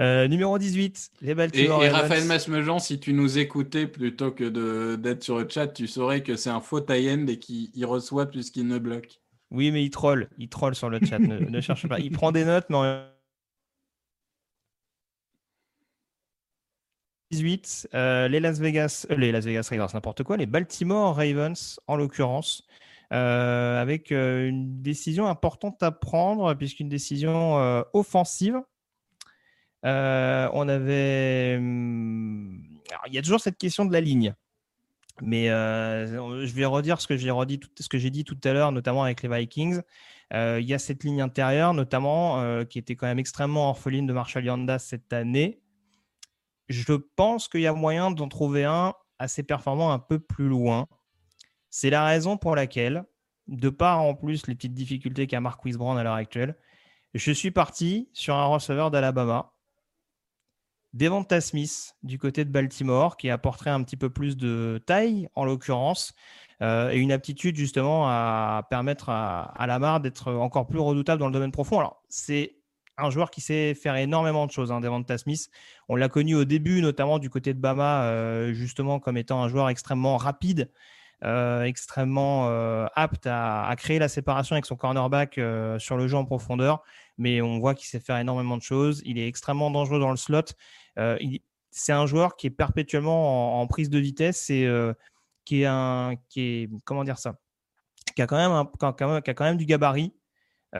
euh, Numéro 18, les Baltimore Et, et Raphaël Masmejean, si tu nous écoutais plutôt que d'être sur le chat, tu saurais que c'est un faux tie-end et qu'il reçoit plus qu'il ne bloque. Oui, mais il troll. Il troll sur le chat. ne, ne cherche pas. Il prend des notes, mais en 18, euh, les Las Vegas, euh, les Las Vegas Raiders, n'importe quoi, les Baltimore Ravens en l'occurrence, euh, avec une décision importante à prendre puisqu'une décision offensive. on avait, hum, il y a toujours cette question de la ligne, mais je vais redire ce que j'ai redit, tout, ce que j'ai dit tout à l'heure, notamment avec les Vikings. il y a cette ligne intérieure, notamment, qui était quand même extrêmement orpheline de Marshall Yanda cette année je pense qu'il y a moyen d'en trouver un assez performant un peu plus loin. C'est la raison pour laquelle, de part en plus les petites difficultés qu'a Mark Brown à l'heure actuelle, je suis parti sur un receveur d'Alabama, Devonta Smith du côté de Baltimore, qui apporterait un petit peu plus de taille en l'occurrence, euh, et une aptitude justement à permettre à, à Lamar d'être encore plus redoutable dans le domaine profond. Alors, c'est un joueur qui sait faire énormément de choses, hein, Devonta Smith. On l'a connu au début, notamment du côté de Bama, euh, justement comme étant un joueur extrêmement rapide, euh, extrêmement euh, apte à, créer la séparation avec son cornerback sur le jeu en profondeur. Mais on voit qu'il sait faire énormément de choses. Il est extrêmement dangereux dans le slot. c'est un joueur qui est perpétuellement en, prise de vitesse et qui est comment dire ça, qui a quand même du gabarit.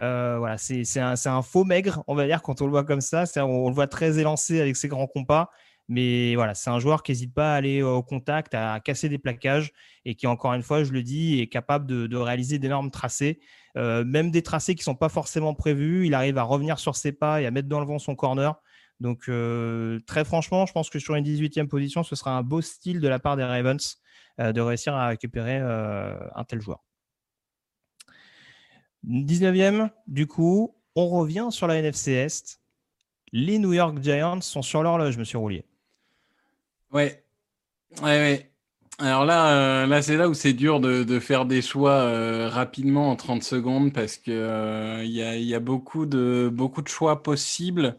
Euh, voilà, c'est un, faux maigre, on va dire, quand on le voit comme ça. On, on, le voit très élancé avec ses grands compas. Mais voilà, c'est un joueur qui n'hésite pas à aller au contact, à casser des plaquages et qui, encore une fois, je le dis, est capable de, réaliser d'énormes tracés. Euh, même des tracés qui ne sont pas forcément prévus. Il arrive à revenir sur ses pas et à mettre dans le vent son corner. Donc, euh, très franchement, je pense que sur une 18e position, ce sera un beau style de la part des Ravens de réussir à récupérer un tel joueur. 19e, du coup, on revient sur la NFC Est. Les New York Giants sont sur l'horloge, monsieur Roulier. Ouais. Alors là, euh, là c'est là où c'est dur de, faire des choix euh, rapidement en 30 secondes parce qu'il euh, y, a, beaucoup, de, beaucoup de choix possibles.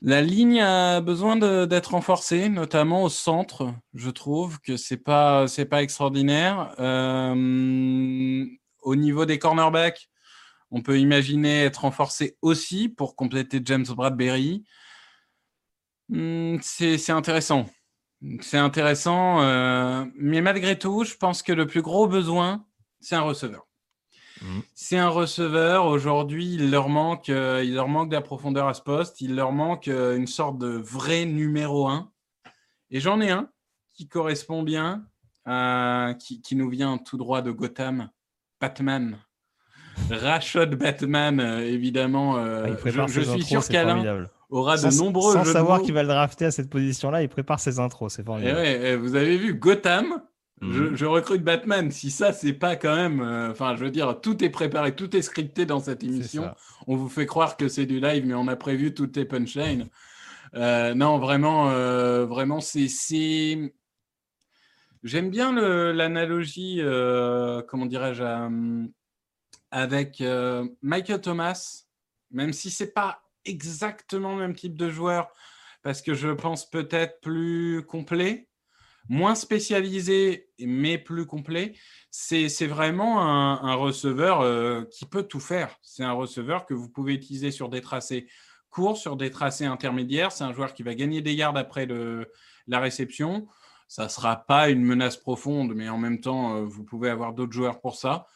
La ligne a besoin d'être renforcée, notamment au centre. Je trouve que c'est pas c'est pas extraordinaire. Au niveau des cornerbacks, on peut imaginer être renforcé aussi pour compléter James Bradbury. Hmm, c'est intéressant. C'est intéressant. Euh, mais malgré tout, je pense que le plus gros besoin, c'est un receveur. Hmm. C'est un receveur. Aujourd'hui, il leur manque, euh, il leur manque de la profondeur à ce poste. Il leur manque euh, une sorte de vrai numéro un. Et j'en ai un qui correspond bien, qui, qui, nous vient tout droit de Gotham, Batman. Rashad Batman, évidemment. Euh, ah, je, suis sûr qu'Alain. aura de nombreux. Sans savoir qu'il va le drafter à cette position-là, il prépare ses intros. C'est formidable. Et eh eh, vous avez vu Gotham mhm. je, recrute Batman. Si ça, c'est pas quand même. Euh, enfin, je veux dire, tout est préparé, tout est scripté dans cette émission. On vous fait croire que c'est du live, mais on a prévu toutes les punchlines. Euh, non, vraiment, euh, vraiment, c'est. J'aime bien l'analogie, comment dirais-je, avec Michael Thomas, même si c'est pas exactement le même type de joueur, parce que je pense peut-être plus complet, moins spécialisé, mais plus complet. C'est vraiment un, receveur euh, qui peut tout faire. C'est un receveur que vous pouvez utiliser sur des tracés courts, sur des tracés intermédiaires. C'est un joueur qui va gagner des yards après la réception. Ça ne sera pas une menace profonde, mais en même temps, euh, vous pouvez avoir d'autres joueurs pour ça.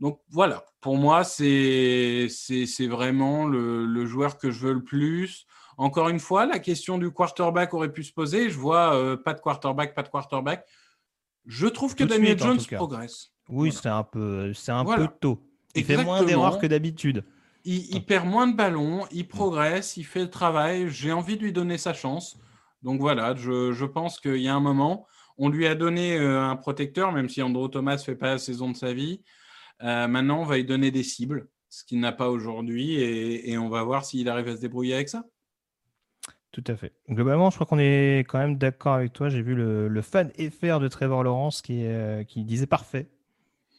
Donc voilà, pour moi, c'est vraiment le, joueur que je veux le plus. Encore une fois, la question du quarterback aurait pu se poser. Je vois euh, pas de quarterback, pas de quarterback. Je trouve que Daniel Jones progresse. Oui, c'est un peu, c'est un peu tôt. Il fait moins d'erreurs que d'habitude. Il, perd moins de ballons, il progresse, il fait le travail. J'ai envie de lui donner sa chance. Donc voilà, je, pense qu'il y a un moment, on lui a donné euh, un protecteur, même si Andrew Thomas ne fait pas la saison de sa vie. Euh, maintenant, on va lui donner des cibles, ce qu'il n'a pas aujourd'hui, et, on va voir s'il arrive à se débrouiller avec ça. Tout à fait. Globalement, je crois qu'on est quand même d'accord avec toi. J'ai vu le, fan FR de Trevor Lawrence qui, euh, qui disait parfait.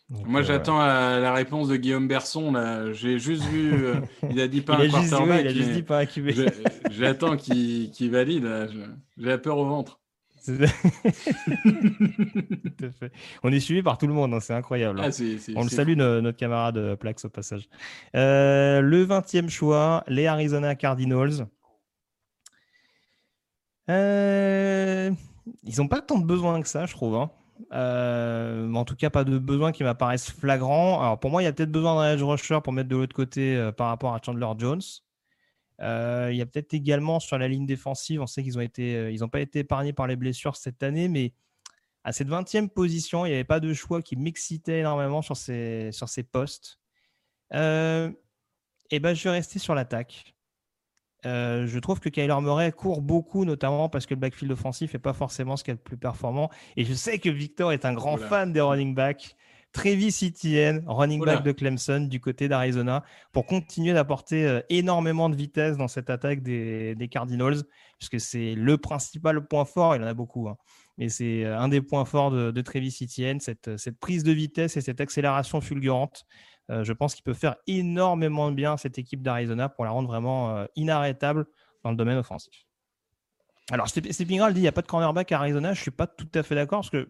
Moi, euh, j'attends la, réponse de Guillaume Berson. J'ai juste vu. [LAUGHS] il a dit pas un quarterback. il a juste dit pas un J'attends qu'il valide. J'ai la peur au ventre. [LAUGHS] On est suivi par tout le monde, hein, c'est incroyable. Hein. Ah, On le salue, notre camarade euh, Plax au passage. Euh, le 20e choix, les Arizona Cardinals. Euh, ils n'ont pas tant de besoin que ça, je trouve. Hein. En tout cas, pas de besoin qui m'apparaissent flagrants. Alors pour moi, il y a peut-être besoin d'un edge rusher pour mettre de l'autre côté par rapport à Chandler Jones. Euh, il y a peut-être également sur la ligne défensive, on sait qu'ils ont été, euh, ils n'ont pas été épargnés par les blessures cette année, mais à cette 20e position, il n'y avait pas de choix qui m'excitait énormément sur ces, sur ces postes. Euh, et ben, je vais rester sur l'attaque. Je trouve que Kyler Murray court beaucoup, notamment parce que le backfield offensif n'est pas forcément ce qui est le plus performant. Et je sais que Victor est un grand fan des running backs. Travis Etienne, running back de Clemson du côté d'Arizona, pour continuer d'apporter euh, énormément de vitesse dans cette attaque des, Cardinals, puisque c'est le principal point fort, il en a beaucoup, hein. mais c'est euh, un des points forts de, de Travis Etienne, cette, cette, prise de vitesse et cette accélération fulgurante. Euh, je pense qu'il peut faire énormément de bien cette équipe d'Arizona pour la rendre vraiment inarrêtable dans le domaine offensif. Alors, Stepping dit il n'y a pas de cornerback à Arizona. Je ne suis pas tout à fait d'accord parce que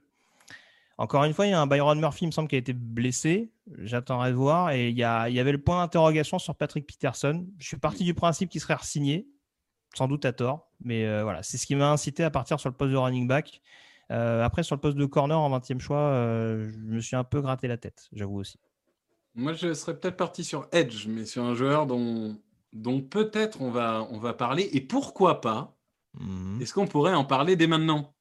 encore une fois, il y a un Byron Murphy, il me semble, qui a été blessé. J'attendrai de voir. Et il y, avait le point d'interrogation sur Patrick Peterson. Je suis parti du principe qu'il serait signé, sans doute à tort. Mais euh, voilà, c'est ce qui m'a incité à partir sur le poste de running back. Euh, après, sur le poste de corner en 20e choix, euh, je me suis un peu gratté la tête, j'avoue aussi. Moi, je serais peut-être parti sur Edge, mais sur un joueur dont, dont peut-être on va, on va parler. Et pourquoi pas mhm. Est-ce qu'on pourrait en parler dès maintenant?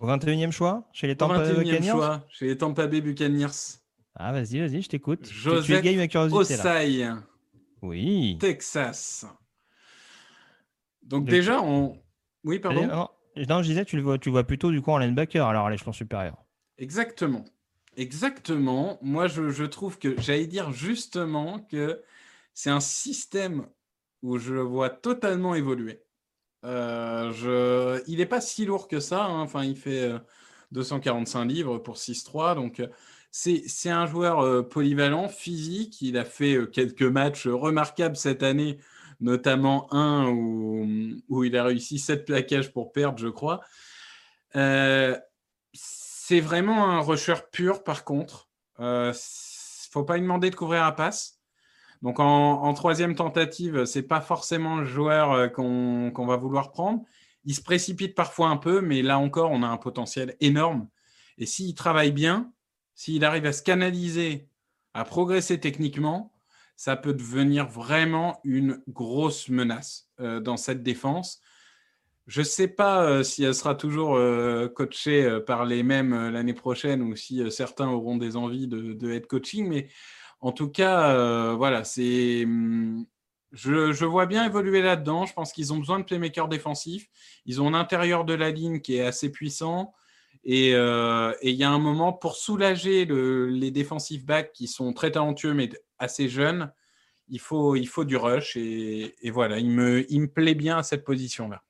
Au 21e choix Chez les Tampa Bay Buccaneers? choix, chez les Tampa Bay Buccaneers. Ah, vas-y, vas-y, je t'écoute. Joseph Osai. Oui. Texas. Donc, déjà, on. Oui, pardon? Non, non, je disais, tu le vois, tu vois plutôt du coup en linebacker, alors à l'échelon supérieur. Exactement. Exactement. Moi, je, trouve que, j'allais dire justement que c'est un système où je le vois totalement évoluer. Euh. Il n'est pas si lourd que ça. Hein. Enfin, il fait 245 euh, livres pour 6-3. Donc, euh, c'est un joueur polyvalent, physique. Il a fait quelques matchs remarquables cette année, notamment un où, où il a réussi 7 plaquages pour perdre, je crois. C'est vraiment un rusher pur, par contre. Il ne faut pas lui demander de couvrir la passe. Donc en, troisième tentative, c'est pas forcément le joueur euh, qu'on va vouloir prendre. Il se précipite parfois un peu, mais là encore, on a un potentiel énorme. Et s'il travaille bien, s'il arrive à se canaliser, à progresser techniquement, ça peut devenir vraiment une grosse menace euh, dans cette défense. Je ne sais pas euh, si elle sera toujours coachée par les mêmes l'année prochaine ou si certains auront des envies de, head coaching, mais en tout cas, euh, voilà, c'est hum, Je, vois bien évoluer là-dedans. Je pense qu'ils ont besoin de playmakers défensifs. Ils ont un intérieur de la ligne qui est assez puissant. Et euh, il y a un moment pour soulager les défensifs backs qui sont très talentueux mais assez jeunes. Il faut, il faut du rush. Et, voilà, il me, il me plaît bien à cette position-là.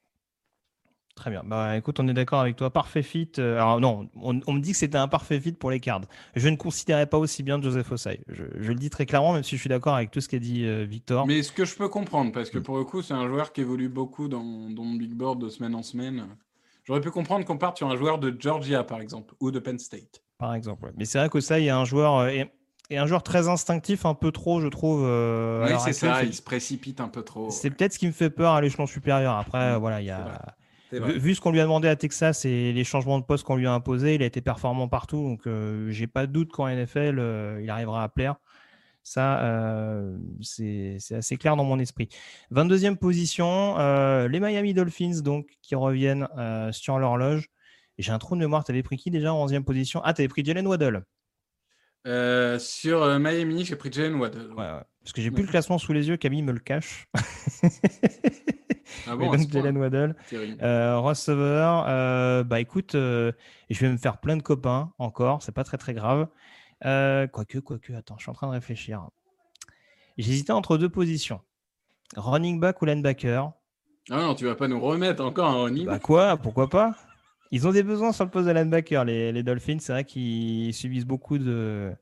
Très bien. Bah écoute, on est d'accord avec toi. Parfait fit. Euh, alors non, on, me dit que c'était un parfait fit pour les cards. Je ne considérais pas aussi bien Joseph Osai. Je, le dis très clairement, même si je suis d'accord avec tout ce qu'a dit euh, Victor. Mais ce que je peux comprendre, parce que mm. pour le coup, c'est un joueur qui évolue beaucoup dans, dans le big board de semaine en semaine. J'aurais pu comprendre qu'on parte sur un joueur de Georgia, par exemple, ou de Penn State. Par exemple, Mais c'est vrai qu'Osai est un joueur. et euh, un joueur très instinctif, un peu trop, je trouve. oui, c'est ça, il se précipite un peu trop. C'est peut-être ce qui me fait peur à l'échelon supérieur. Après, mm. voilà, il y a Vu, ce qu'on lui a demandé à Texas et les changements de poste qu'on lui a imposés, il a été performant partout. Donc, euh, j'ai pas de doute qu'en NFL, euh, il arrivera à plaire. Ça, euh, c'est assez clair dans mon esprit. 22e position, les Miami Dolphins, donc, qui reviennent sur l'horloge. J'ai un trou de mémoire. Tu avais pris qui déjà en 11e position? Ah, tu avais pris Jalen Waddle. sur Miami, j'ai pris Jalen Waddle. Parce que j'ai plus le classement sous les yeux, Camille me le cache. [LAUGHS] Ah [LAUGHS] bon, donc Jalen Waddle. Euh, receveur, euh, bah écoute, euh, je vais me faire plein de copains encore, c'est pas très très grave. quoique, quoique, attends, je suis en train de réfléchir. J'hésitais entre deux positions. Running back ou linebacker? Ah non, tu vas pas nous remettre encore un running Bah quoi, pourquoi pas? Ils ont des besoins sur le poste de linebacker, les, les Dolphins. C'est vrai qu'ils subissent beaucoup de,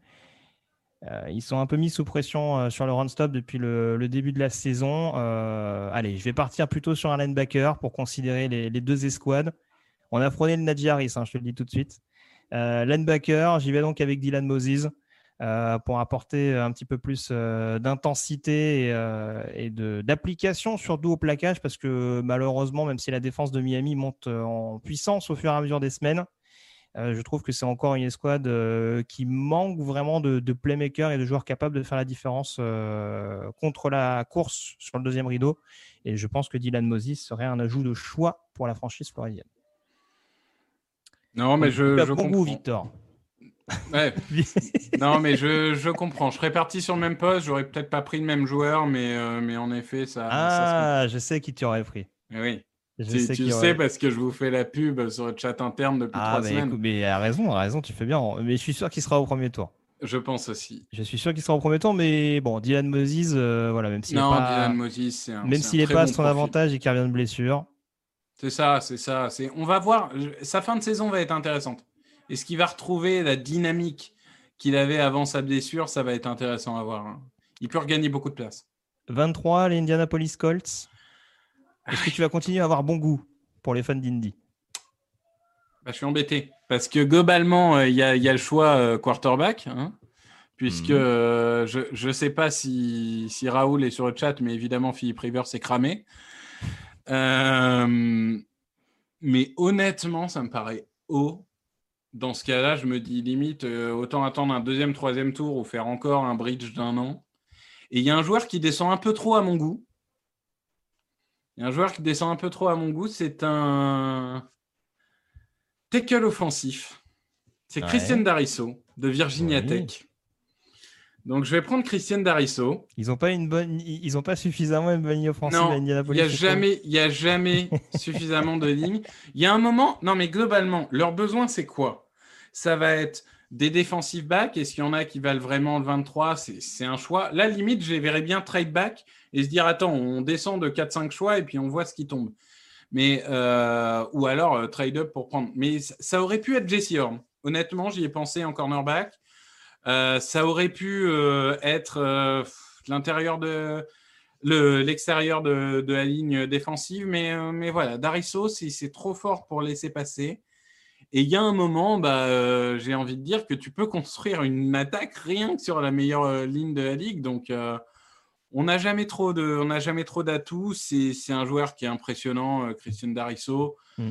ils sont un peu mis sous pression euh, sur le run-stop depuis le, début de la saison. Euh, allez, je vais partir plutôt sur un linebacker pour considérer les, deux escouades. On a prôné le Najee Harris, hein, je te le dis tout de suite. linebacker, j'y vais donc avec Dylan Moses pour apporter un petit peu plus d'intensité et, d'application, surtout au plaquage, parce que malheureusement, même si la défense de Miami monte en puissance au fur et à mesure des semaines, euh, je trouve que c'est encore une escouade euh, qui manque vraiment de, playmakers et de joueurs capables de faire la différence euh, contre la course sur le deuxième rideau. Et je pense que Dylan Moses serait un ajout de choix pour la franchise floridienne. Non, mais je, je comprends. Victor. [LAUGHS] non, mais je, je, comprends. Je serais parti sur le même poste. J'aurais peut-être pas pris le même joueur, mais, mais en effet, ça. Ah, je sais qui tu aurais pris. Oui. Je tu, sais, parce que je vous fais la pub sur le chat interne depuis ah, trois semaines. mais a raison, a raison, tu fais bien. Mais je suis sûr qu'il sera au premier tour. Je pense aussi. Je suis sûr qu'il sera au premier tour, mais bon, Dylan Moses, euh, voilà, même s'il non, pas, Dylan Moses, c'est un, même s'il n'est pas à son avantage et qu'il revient de blessure. C'est ça, c'est ça. C'est, on va voir. Sa fin de saison va être intéressante. Est-ce qu'il va retrouver la dynamique qu'il avait avant sa blessure Ça va être intéressant à voir. Hein. Il peut regagner beaucoup de place. 23, les Indianapolis Colts. Est-ce que tu vas continuer à avoir bon goût pour les fans d'Indy bah, Je suis embêté parce que globalement, euh, il y, a le choix euh, quarterback. Hein, puisque mhm. euh, je ne sais pas si, si, Raoul est sur le chat, mais évidemment, Philippe Rivers s'est cramé. mais honnêtement, ça me paraît haut. Dans ce cas-là, je me dis limite, autant attendre un deuxième, troisième tour ou faire encore un bridge d'un an. Et il y a un joueur qui descend un peu trop à mon goût un joueur qui descend un peu trop à mon goût, c'est un tackle offensif. C'est Christian Darisso de Virginia Tech. Donc je vais prendre Christian Darisso. Ils n'ont pas une bonne, ils ont pas suffisamment une bonne ligne offensive à Indianapolis. Il n'y a jamais, il y a jamais [LAUGHS] suffisamment de lignes. Il y a un moment, non mais globalement, leur besoin c'est quoi? Ça va être des défensifs back. Est-ce qu'il y en a qui valent vraiment le 23 C'est un choix. Là, limite, je les verrais bien trade back et se dire attends, on descend de 4-5 choix et puis on voit ce qui tombe. Mais, euh, ou alors euh, trade up pour prendre. Mais ça, aurait pu être Jesse Horn. Honnêtement, j'y ai pensé en cornerback. Euh, ça aurait pu être l'intérieur de l'extérieur de, la ligne défensive, mais, mais voilà, Darisso, c'est trop fort pour laisser passer. Et il y a un moment, bah, j'ai envie de dire que tu peux construire une attaque rien que sur la meilleure ligne de la ligue. Donc, on n'a jamais trop de, on n'a jamais trop d'atouts. C'est, un joueur qui est impressionnant, euh, Christian Darisso. Mm.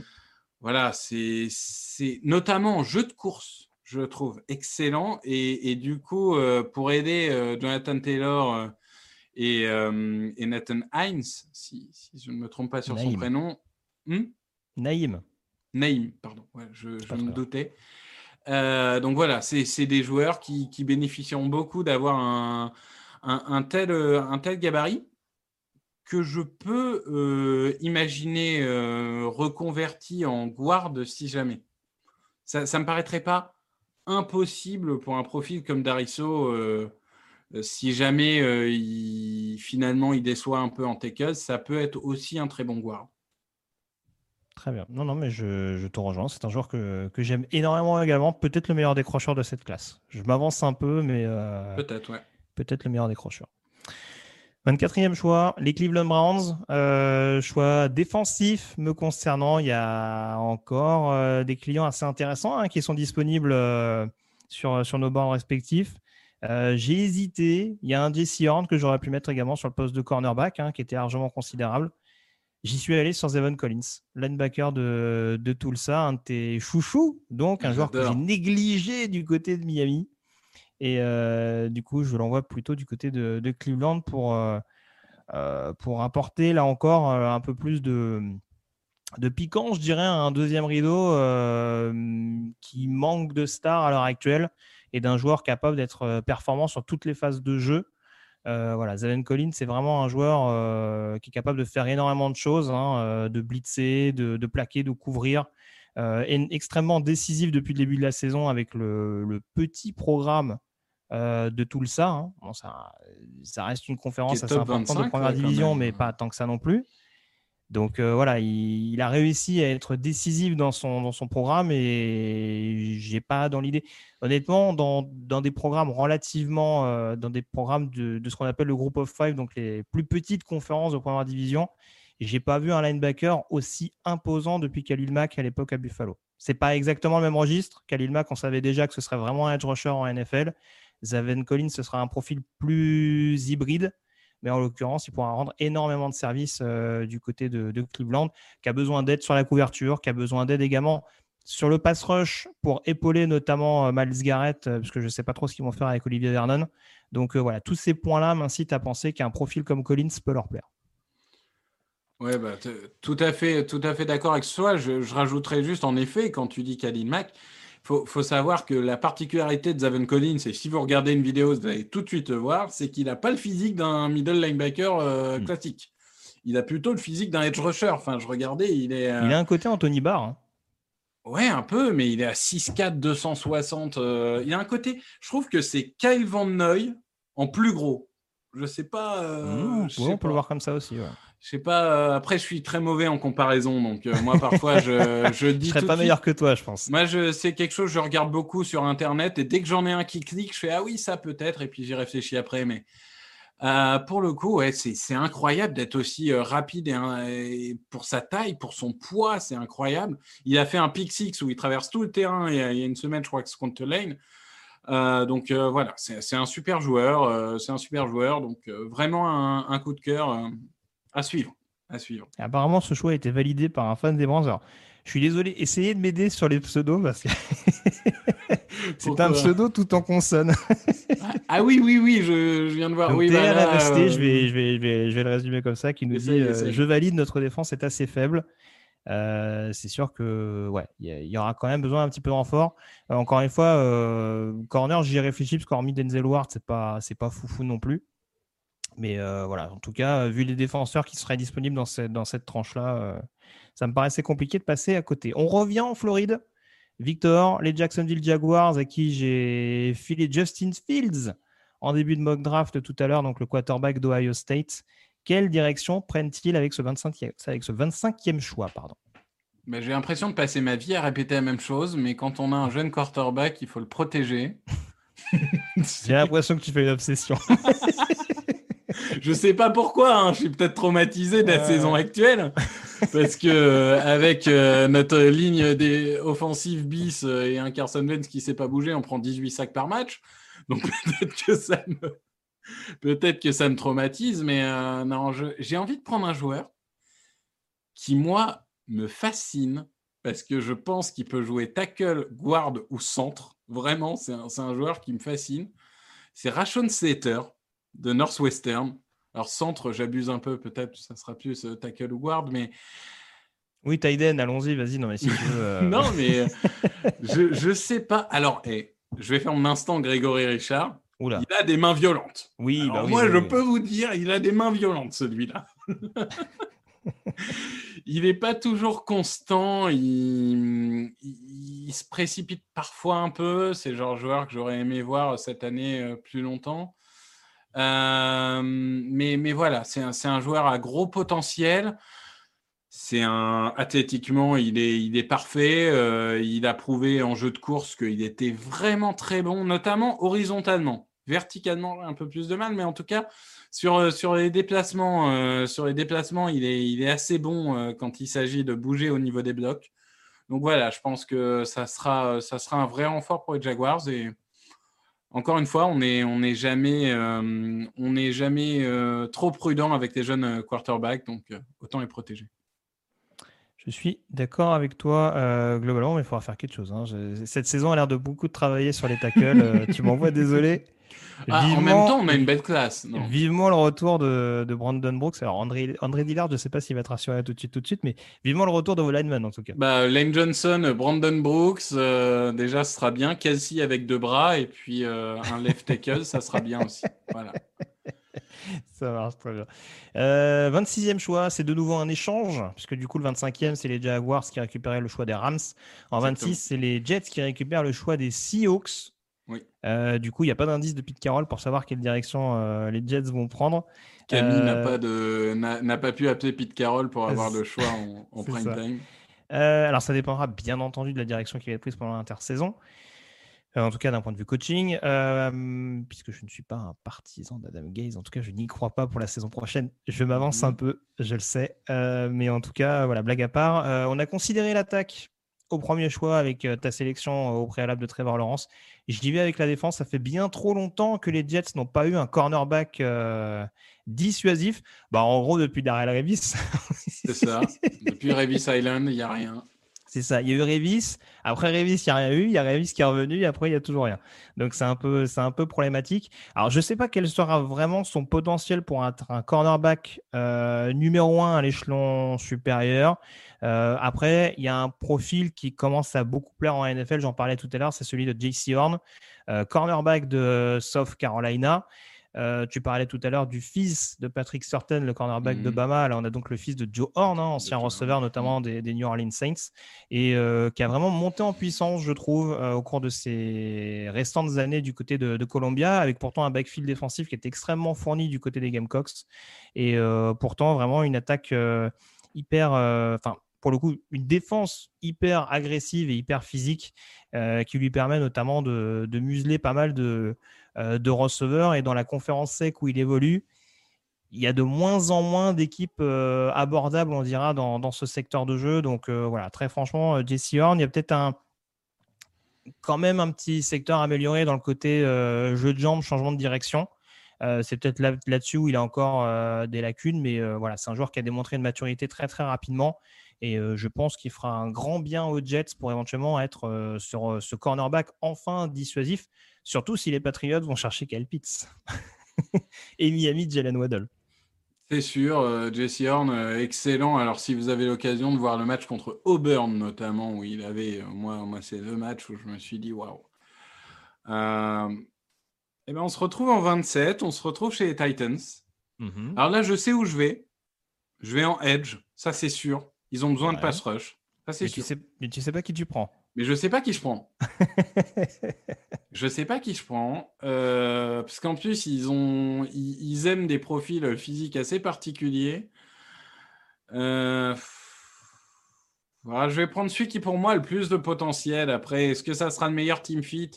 Voilà, c'est, c'est notamment en jeu de course, je trouve excellent. Et, du coup, euh, pour aider euh, Jonathan Taylor et, Nathan Hines, si, je ne me trompe pas sur son prénom, hmm? Naïm. Naïm, pardon. je, me doutais. donc voilà, c'est, des joueurs qui bénéficieront beaucoup d'avoir un un, tel, euh, un tel gabarit. que je peux euh, imaginer euh, reconverti en guard si jamais. Ça ne me paraîtrait pas impossible pour un profil comme Dariso, euh, si jamais il, finalement il déçoit un peu en takeuse, ça peut être aussi un très bon guard. Très bien. Non, non, mais je, je te rejoins. C'est un joueur que, que j'aime énormément également. Peut-être le meilleur décrocheur de cette classe. Je m'avance un peu, mais. peut-être, ouais. Peut-être le meilleur décrocheur. 24e choix, les Cleveland Browns. Euh, choix défensif me concernant. Il y a encore euh, des clients assez intéressants hein, qui sont disponibles euh, sur, sur nos bords respectifs. J'ai hésité. Il y a un Jesse Horn que j'aurais pu mettre également sur le poste de cornerback, hein, qui était largement considérable. J'y suis allé sur Zevon Collins, linebacker de, de Tulsa, un de tes chouchous, donc un joueur que j'ai négligé du côté de Miami. Et euh, du coup, je l'envoie plutôt du côté de, Cleveland pour, euh, euh, pour apporter là encore un peu plus de, de piquant, je dirais, un deuxième rideau qui manque de stars à l'heure actuelle et d'un joueur capable d'être performant sur toutes les phases de jeu. Voilà, Zalen Collins, c'est vraiment un joueur qui est capable de faire énormément de choses, hein, de blitzer, de, de, plaquer, de couvrir. et extrêmement décisif depuis le début de la saison avec le, le petit programme euh, de tout Hein. Bon, ça, ça, reste une conférence assez importante de première division, mais pas tant que ça non plus. Donc euh, voilà, il, a réussi à être décisif dans son, programme et j'ai pas dans l'idée. Honnêtement, dans, des programmes relativement, euh, dans des programmes de, de ce qu'on appelle le group of five, donc les plus petites conférences de première division, j'ai pas vu un linebacker aussi imposant depuis Khalil Mack à l'époque à Buffalo. C'est pas exactement le même registre. Khalil Mack, on savait déjà que ce serait vraiment un edge rusher en NFL. Zaven Collins, ce sera un profil plus hybride, mais en l'occurrence, il pourra rendre énormément de services euh, du côté de, Cleveland, qui a besoin d'aide sur la couverture, qui a besoin d'aide également sur le pass rush pour épauler notamment euh, Miles Garrett, euh, parce que je ne sais pas trop ce qu'ils vont faire avec Olivier Vernon. Donc voilà, tous ces points-là m'incitent à penser qu'un profil comme Collins peut leur plaire. Ouais, bah, tout à fait, fait d'accord avec toi. Je, je, rajouterais juste, en effet, quand tu dis Khalil Mack, faut, faut savoir que la particularité de Zaven Collins, et si vous regardez une vidéo, vous allez tout de suite le voir, c'est qu'il n'a pas le physique d'un middle linebacker euh, hmm. classique. Il a plutôt le physique d'un edge rusher. Enfin, je regardais, il est. Il a un côté Anthony Barr. Hein. Ouais, un peu, mais il est à 6'4, 260. Euh, il a un côté. Je trouve que c'est Kyle Van Noy en plus gros. Je sais pas. Euh, mmh, on peut le voir comme ça aussi. Ouais je sais pas. Euh, après, je suis très mauvais en comparaison, donc euh, moi parfois je, [LAUGHS] je dis. je serais pas meilleur que toi, je pense. Moi, je c'est quelque chose. Je regarde beaucoup sur Internet et dès que j'en ai un qui clique, je fais ah oui ça peut-être et puis j'y réfléchis après. Mais euh, pour le coup, ouais, c'est incroyable d'être aussi rapide et, pour sa taille, pour son poids, c'est incroyable. Il a fait un pick six où il traverse tout le terrain il y a, une semaine, je crois que c'est contre Lane. donc voilà, c'est un super joueur, c'est un super joueur, donc vraiment un, un, coup de cœur. À suivre. À suivre. apparemment, ce choix a été validé par un fan des Browns. je suis désolé, essayez de m'aider sur les pseudos parce que [LAUGHS] c'est un pseudo tout en consonne. Ah, ah, oui, oui, oui, je, viens de voir. oui, bah euh, je, vais, je, vais, je, vais, je vais le résumer comme ça, qui nous dit euh, Je valide, notre défense est assez faible. Euh, c'est sûr que ouais, il y, aura quand même besoin d'un petit peu de renfort. encore une fois, corner, j'y réfléchis parce qu'hormis Denzel Ward, c'est pas c'est pas foufou non plus. Mais euh, voilà, en tout cas, vu les défenseurs qui seraient disponibles dans cette, dans cette tranche-là, euh, ça me paraissait compliqué de passer à côté. On revient en Floride. Victor, les Jacksonville Jaguars, à qui j'ai filé Justin Fields en début de mock draft tout à l'heure, donc le quarterback d'Ohio State. Quelle direction prennent-ils avec ce 25e, avec ce 25e choix pardon? Ben, J'ai l'impression de passer ma vie à répéter la même chose, mais quand on a un jeune quarterback, il faut le protéger. [LAUGHS] j'ai l'impression que tu fais une obsession. [LAUGHS] je sais pas pourquoi, hein. je suis peut-être traumatisé de la saison actuelle. Parce que euh, avec euh, notre ligne des offensives bis euh, et un Carson Wentz qui ne sait pas bouger, on prend 18 sacs par match. Donc [LAUGHS] peut-être que ça me peut-être que ça me traumatise, mais non, j'ai envie de prendre un joueur qui moi me fascine parce que je pense qu'il peut jouer tackle, guard ou centre. Vraiment, c'est un, un, joueur qui me fascine. C'est Rashon Slater de Northwestern. Alors, centre, j'abuse un peu, peut-être, ça sera plus euh, tackle ou guard, mais. Oui, Tyden, allons-y, vas-y. Non, mais si tu veux. Euh. [LAUGHS] non, mais euh, [LAUGHS] je, ne sais pas. Alors, hey, je vais faire mon instant Grégory Richard. Il a des mains violentes. Oui, bah moi, je peux vous dire, il a des mains violentes, celui-là. [LAUGHS] il n'est pas toujours constant. Il, se précipite parfois un peu. C'est le genre de joueur que j'aurais aimé voir cette année plus longtemps. Euh, mais, voilà, c'est un, joueur à gros potentiel. C'est un athlétiquement, il est, parfait. Euh, il a prouvé en jeu de course qu'il était vraiment très bon, notamment horizontalement. Verticalement, un peu plus de mal, mais en tout cas, sur, euh, les déplacements, sur les déplacements, il est, il est assez bon quand il s'agit de bouger au niveau des blocs. Donc voilà, je pense que ça sera, ça sera un vrai renfort pour les Jaguars. Et encore une fois, on n'est on est jamais, on est jamais trop prudent avec les jeunes quarterbacks, donc autant les protéger. Je suis d'accord avec toi euh, globalement, mais il faudra faire quelque chose. Hein. Cette saison a l'air de beaucoup de travailler sur les tackles. Euh, tu m'envoies [LAUGHS] désolé. Ah, en même temps, on a une belle classe. Vivement le retour de, Brandon Brooks. Alors, André, André Dillard, je ne sais pas s'il va être rassuré tout de suite, tout de suite, mais vivement le retour de vos linemen en tout cas. Bah, Lane Johnson, Brandon Brooks, euh, déjà, ce sera bien. Kelsey avec deux bras et puis un left tackle, ça sera bien aussi. Voilà. [LAUGHS] Ça marche très bien. 26e euh, choix, c'est de nouveau un échange, puisque du coup, le 25e, c'est les Jaguars qui récupéraient le choix des Rams. En 26, c'est les Jets qui récupèrent le choix des Seahawks. Oui. Euh, du coup, il n'y a pas d'indice de Pete Carroll pour savoir quelle direction euh, les Jets vont prendre. Camille n'a pas, de, n'a, pas pu appeler Pete Carroll pour avoir le choix en, [LAUGHS] en prime time. alors, ça dépendra bien entendu de la direction qui va être prise pendant l'intersaison. Euh, en tout cas d'un point de vue coaching, euh, puisque je ne suis pas un partisan d'Adam Gaze, en tout cas je n'y crois pas pour la saison prochaine. Je m'avance un mmh. peu, je le sais, euh, mais en tout cas, voilà, blague à part, on a considéré l'attaque au premier choix avec ta sélection au préalable de Trevor Lawrence. Dis vais avec la défense, ça fait bien trop longtemps que les Jets n'ont pas eu un cornerback dissuasif. Bah, en gros, depuis Darrell Revis. C'est ça. [LAUGHS] Depuis Revis Island, il n'y a rien. C'est ça. Il y a eu Revis. Après Revis, il n'y a rien eu. Il y a Revis qui est revenu. Et après, il n'y a toujours rien. Donc, c'est un peu, un peu problématique. Alors, je ne sais pas quel sera vraiment son potentiel pour être un cornerback euh, numéro un à l'échelon supérieur. Euh, après, il y a un profil qui commence à beaucoup plaire en NFL. J'en parlais tout à l'heure. C'est celui de JC Horn, euh, cornerback de South Carolina. Euh, tu parlais tout à l'heure du fils de Patrick Surtain, le cornerback de mhm. Bama. Là, on a donc le fils de Joe Horn, hein, ancien receveur notamment des, New Orleans Saints, et euh, qui a vraiment monté en puissance, je trouve, euh, au cours de ses restantes années du côté de, Columbia, avec pourtant un backfield défensif qui est extrêmement fourni du côté des Gamecocks, et pourtant vraiment une attaque hyper, enfin pour le coup, une défense hyper agressive et hyper physique qui lui permet notamment de, de museler pas mal de, de receveurs. Et dans la conférence sec où il évolue, il y a de moins en moins d'équipes euh, abordables, on dira, dans, ce secteur de jeu. Donc euh, voilà, très franchement, Jesse Horn, il y a peut-être un quand même un petit secteur amélioré dans le côté jeu de jambes, changement de direction. c'est peut-être là, dessus où il a encore des lacunes, mais voilà, c'est un joueur qui a démontré une maturité très très rapidement. Et je pense qu'il fera un grand bien aux Jets pour éventuellement être sur ce cornerback enfin dissuasif. Surtout si les Patriots vont chercher Kyle Pitts. [LAUGHS] et Miami, Jalen Waddle. C'est sûr, euh, Jesse Horn, euh, excellent. Alors, si vous avez l'occasion de voir le match contre Auburn, notamment, où il avait, euh, moi, moi c'est deux matchs où je me suis dit, waouh. Eh ben, on se retrouve en 27, on se retrouve chez les Titans. Mhm. Alors là, je sais où je vais. Je vais en edge, ça c'est sûr. Ils ont besoin de pass rush. Ça, c'est sûr. Tu sais, mais tu sais pas qui tu prends. Mais je sais pas qui je prends. [LAUGHS] je sais pas qui je prends. Euh, parce qu'en plus, ils, ont, ils, aiment des profils physiques assez particuliers. Euh, voilà, je vais prendre celui qui, pour moi, a le plus de potentiel. Après, est-ce que ça sera le meilleur team fit?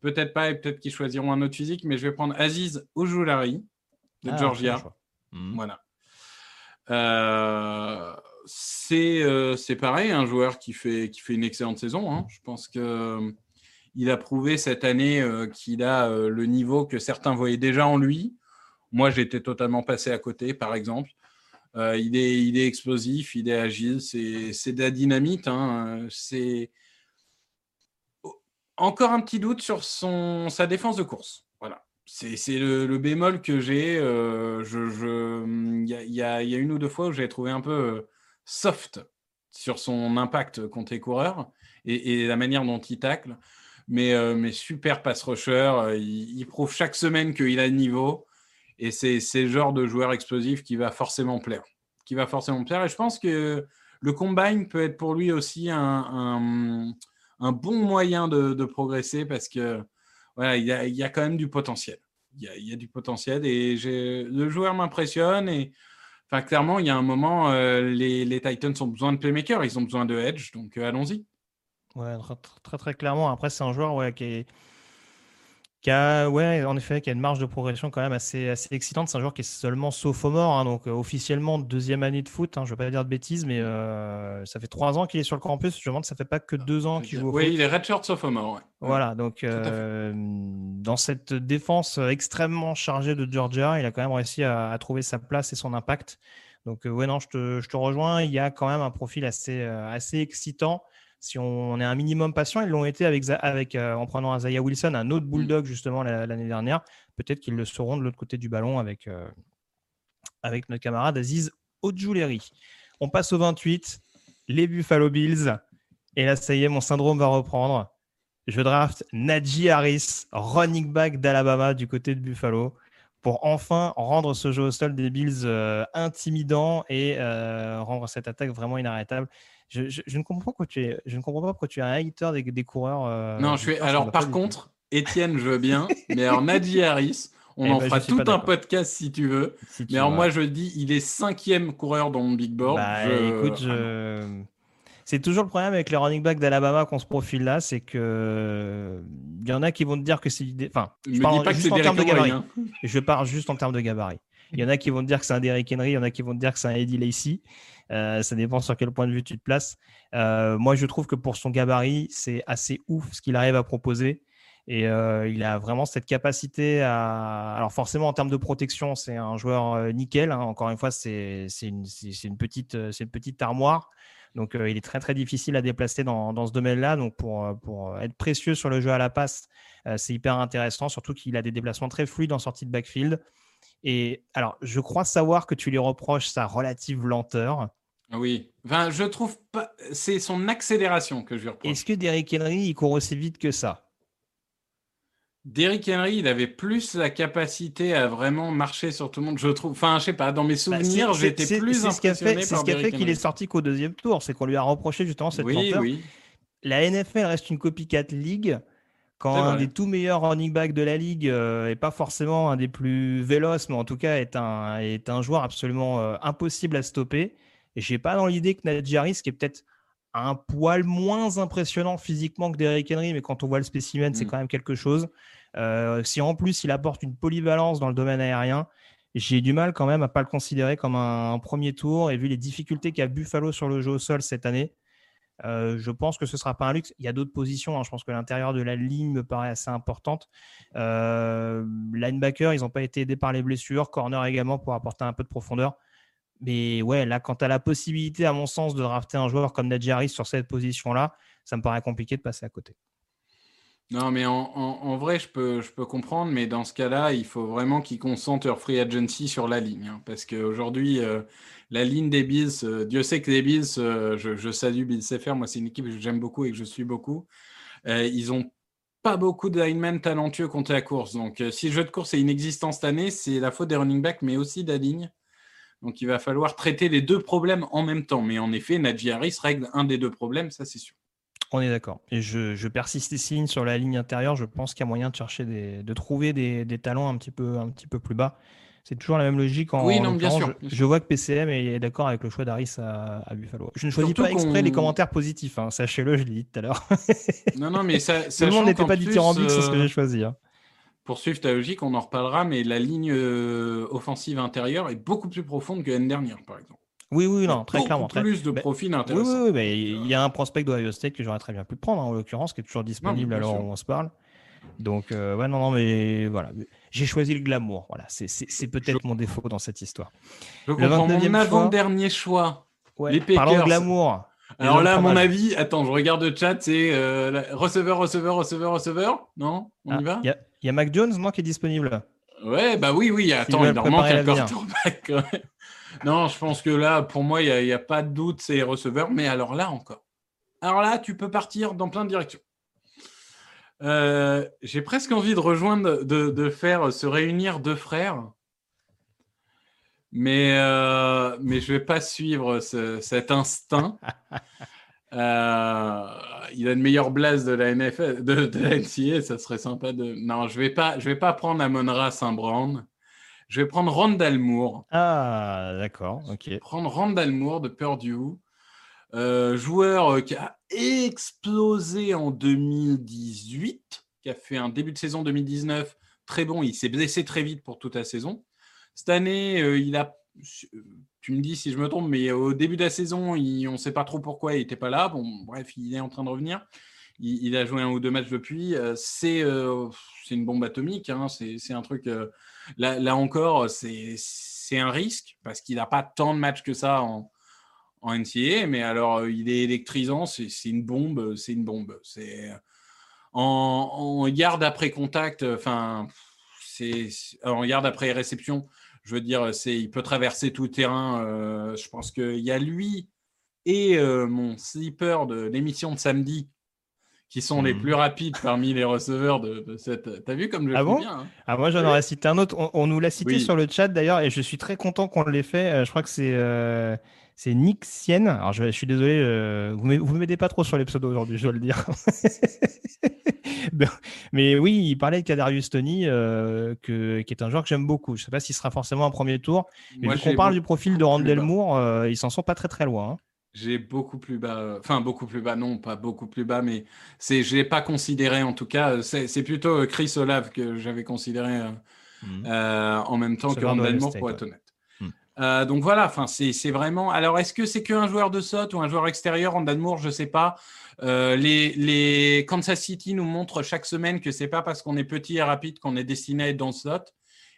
Peut-être pas, et peut-être qu'ils choisiront un autre physique, mais je vais prendre Aziz Ojulari de ah, Georgia. Hmm. Voilà. Euh, euh, c'est pareil, un joueur qui fait, qui fait une excellente saison. Hein. Je pense qu'il euh, a prouvé cette année euh, qu'il a le niveau que certains voyaient déjà en lui. Moi, j'étais totalement passé à côté, par exemple. il, est, il est explosif, il est agile, c'est de la dynamite. Hein. C'est encore un petit doute sur son, sa défense de course. Voilà. C'est le, bémol que j'ai. Il je, y, a, y, a, une ou deux fois où j'ai trouvé un peu soft sur son impact contre les coureurs et, la manière dont il tacle. Mais, euh, mais super pass rusher, euh, il, prouve chaque semaine qu'il a le niveau. Et c'est le genre de joueur explosif qui va forcément plaire. qui va forcément plaire. Et je pense que le combine peut être pour lui aussi un, un, bon moyen de, progresser parce que voilà, il y, a, quand même du potentiel. Il y a du potentiel et le joueur m'impressionne et enfin clairement il y a un moment euh, les, Titans ont besoin de playmaker, ils ont besoin de edge donc euh, allons-y. Ouais, très, très, très clairement. Après c'est un joueur ouais, qui est qui a, ouais, en effet, qui a une marge de progression quand même assez, assez excitante. C'est un joueur qui est seulement sophomore, hein, donc euh, officiellement deuxième année de foot. Hein, je ne veux pas dire de bêtises, mais euh, ça fait trois ans qu'il est sur le campus. Je me demande, ça fait pas que deux ans qu'il joue au oui, il est redshirt sophomore. Voilà, donc euh, dans cette défense extrêmement chargée de Georgia, il a quand même réussi à, trouver sa place et son impact. Donc, ouais, non, je te, je te, rejoins. Il y a quand même un profil assez, assez excitant si on est un minimum patient, ils l'ont été avec, avec euh, en prenant Isaiah Wilson, un autre bulldog justement l'année dernière. Peut-être qu'ils le seront de l'autre côté du ballon avec, euh, avec notre camarade Aziz Ojuleri. On passe au 28, les Buffalo Bills. Et là, ça y est, mon syndrome va reprendre. Je draft Najee Harris, running back d'Alabama du côté de Buffalo, pour enfin rendre ce jeu au sol des Bills euh, intimidant et rendre cette attaque vraiment inarrêtable. Je, ne comprends pas pourquoi tu es, je ne comprends pas pourquoi tu es un hater des, des coureurs. Euh, non, je suis. Alors, par contre, Étienne, je veux bien, mais alors [LAUGHS] Nadji Harris, on eh en ben, fera tout un podcast si tu veux. mais alors, moi, je dis, il est cinquième coureur dans mon big board. Bah, écoute, c'est toujours le problème avec les running backs d'Alabama qu'on se profile là, c'est que il y en a qui vont te dire que c'est. Enfin, je parle juste en termes de gabarit. Hein. Je parle juste en termes de gabarit. Il y en a qui vont te dire que c'est un Derrick Henry, il y en a qui vont te dire que c'est un Eddie Lacy. Euh, ça dépend sur quel point de vue tu te places. Euh, moi, je trouve que pour son gabarit, c'est assez ouf ce qu'il arrive à proposer. Et euh, il a vraiment cette capacité à. Alors, forcément, en termes de protection, c'est un joueur nickel. Hein. Encore une fois, c'est une, petite, armoire. Donc, il est très, très difficile à déplacer dans, ce domaine-là. Donc, pour être précieux sur le jeu à la passe, c'est hyper intéressant. Surtout qu'il a des déplacements très fluides en sortie de backfield. Et alors, je crois savoir que tu lui reproches sa relative lenteur. Oui, enfin, je trouve pas. C'est son accélération que je lui reproche. Est-ce que Derrick Henry, il court aussi vite que ça? Derrick Henry, il avait plus la capacité à vraiment marcher sur tout le monde, je trouve. Enfin, je sais pas, dans mes bah, souvenirs, j'étais plus impressionné C'est ce qui a fait, qu'il est sorti qu'au deuxième tour, c'est qu'on lui a reproché justement cette oui, lenteur. Oui. La NFL reste une copycat league. Quand un des tout meilleurs running backs de la ligue euh, est pas forcément un des plus véloces, mais en tout cas est un, est un joueur absolument euh, impossible à stopper. Et j'ai pas dans l'idée que Najee Harris, qui est peut-être un poil moins impressionnant physiquement que Derrick Henry, mais quand on voit le spécimen, c'est mm. quand même quelque chose. Euh, si en plus il apporte une polyvalence dans le domaine aérien, j'ai du mal quand même à pas le considérer comme un, premier tour. Et vu les difficultés qu'a Buffalo sur le jeu au sol cette année, euh, je pense que ce ne sera pas un luxe. Il y a d'autres positions. Hein. Je pense que l'intérieur de la ligne me paraît assez importante. Euh, linebacker, ils n'ont pas été aidés par les blessures. Corner également pour apporter un peu de profondeur. Mais ouais, là, quand tu as la possibilité, à mon sens, de drafter un joueur comme Najee sur cette position-là, ça me paraît compliqué de passer à côté. Non, mais en, vrai, je peux, comprendre, mais dans ce cas-là, il faut vraiment qu'ils concentrent leur free agency sur la ligne. Hein, parce qu'aujourd'hui, euh, la ligne des Bills, euh, Dieu sait que les Bills, euh, je, salue Bill Sefer, moi c'est une équipe que j'aime beaucoup et que je suis beaucoup. ils ont pas beaucoup de talentueux contre la course. Donc si le jeu de course est inexistant cette année, c'est la faute des running backs, mais aussi de la ligne. Donc il va falloir traiter les deux problèmes en même temps. Mais en effet, Najee Harris règle un des deux problèmes, ça c'est sûr. On est d'accord. Et je, persiste ici sur la ligne intérieure. Je pense qu'il y a moyen de chercher des, de trouver des, talents un petit peu, un petit peu plus bas. C'est toujours la même logique. En, oui, non, bien sûr, je, vois que PCM est d'accord avec le choix d'Aris à, Buffalo. Je ne choisis pas exprès les commentaires positifs. Hein. Sachez-le, je l'ai dit tout à l'heure. [LAUGHS] non, non, mais ça, tout le monde n'était pas dithyrambique sur ce que j'ai choisi. Hein. Pour suivre ta logique, on en reparlera, mais la ligne euh, offensive intérieure est beaucoup plus profonde que l'année dernière, par exemple. Oui, oui, non, très clairement. Plus de profils intéressants. Oui, oui, oui il y a un prospect d'Ohio State que j'aurais très bien pu prendre, hein, en l'occurrence, qui est toujours disponible alors où on se parle. Donc, euh, ouais, non, non, mais voilà. J'ai choisi le glamour. Voilà, c'est peut-être mon défaut dans cette histoire. Je le comprends. Mon avant-dernier choix. Ouais, les Packers. Parlons de glamour. Alors là, à mon avis, attends, je regarde le chat, c'est euh, receveur, receveur, receveur, receveur. Non? On y ah, va? Il y, a Mac Jones, non, qui est disponible Ouais, bah oui, oui. Attends, il leur manque un quarterback. [LAUGHS] Non, je pense que là, pour moi, il n'y a, pas de doute, c'est receveur. Mais alors là encore. Alors là, tu peux partir dans plein de directions. Euh, j'ai presque envie de rejoindre, de, faire se réunir deux frères. Mais, euh, mais je ne vais pas suivre cet instinct. [LAUGHS] Euh, il a une meilleure blase de la NFL, de, de la NCA, ça serait sympa de. Non, je ne vais, pas, je vais pas prendre Amon-Ra Saint-Brown. Je vais prendre Randall Moore. Ah, d'accord, ok. Prendre Randall Moore de Purdue. Euh, joueur qui a explosé en 2018, qui a fait un début de saison 2019 très bon. Il s'est blessé très vite pour toute la saison. Cette année, euh, il a. Tu me dis si je me trompe, mais au début de la saison, on ne sait pas trop pourquoi il n'était pas là. Bon, bref, il est en train de revenir. Il, a joué un ou deux matchs depuis. Euh, c'est une bombe atomique. Hein. C'est un truc. Là, encore, c'est un risque parce qu'il n'a pas tant de matchs que ça en, en NCA, mais alors euh, il est électrisant, c'est une bombe, c'est une bombe. C'est en, garde après contact, enfin, c'est en garde après réception. Je veux dire, il peut traverser tout terrain. Euh, je pense qu'il y a lui et euh, mon sleeper de l'émission de samedi qui sont les hmm. plus rapides parmi les receveurs de, cette. T'as vu comme je ah bon bien hein Ah moi j'en aurais cité un autre. On, nous l'a cité sur le chat d'ailleurs et je suis très content qu'on l'ait fait. je crois que c'est c'est Nick Sien. Alors, je, suis désolé, euh, vous ne m'aidez pas trop sur les pseudos aujourd'hui, je dois le dire. [LAUGHS] Mais oui, il parlait de Kadarius Tony, euh, que, qui est un joueur que j'aime beaucoup. Je ne sais pas s'il sera forcément un premier tour. Mais vu qu'on parle du profil de Randall Moore, euh, ils s'en sont pas très très loin. Hein. J'ai beaucoup plus bas, enfin beaucoup plus bas, non, pas beaucoup plus bas, mais c'est, je l'ai pas considéré en tout cas. C'est, plutôt Chris Olave que j'avais considéré mmh. en même temps que Randall Moore, pour être honnête. Euh, donc voilà, enfin c'est vraiment. Alors est-ce que c'est qu'un joueur de SOT ou un joueur extérieur en Moore Je sais pas. Euh, les, Kansas City nous montrent chaque semaine que c'est pas parce qu'on est petit et rapide qu'on est destiné à être dans SOT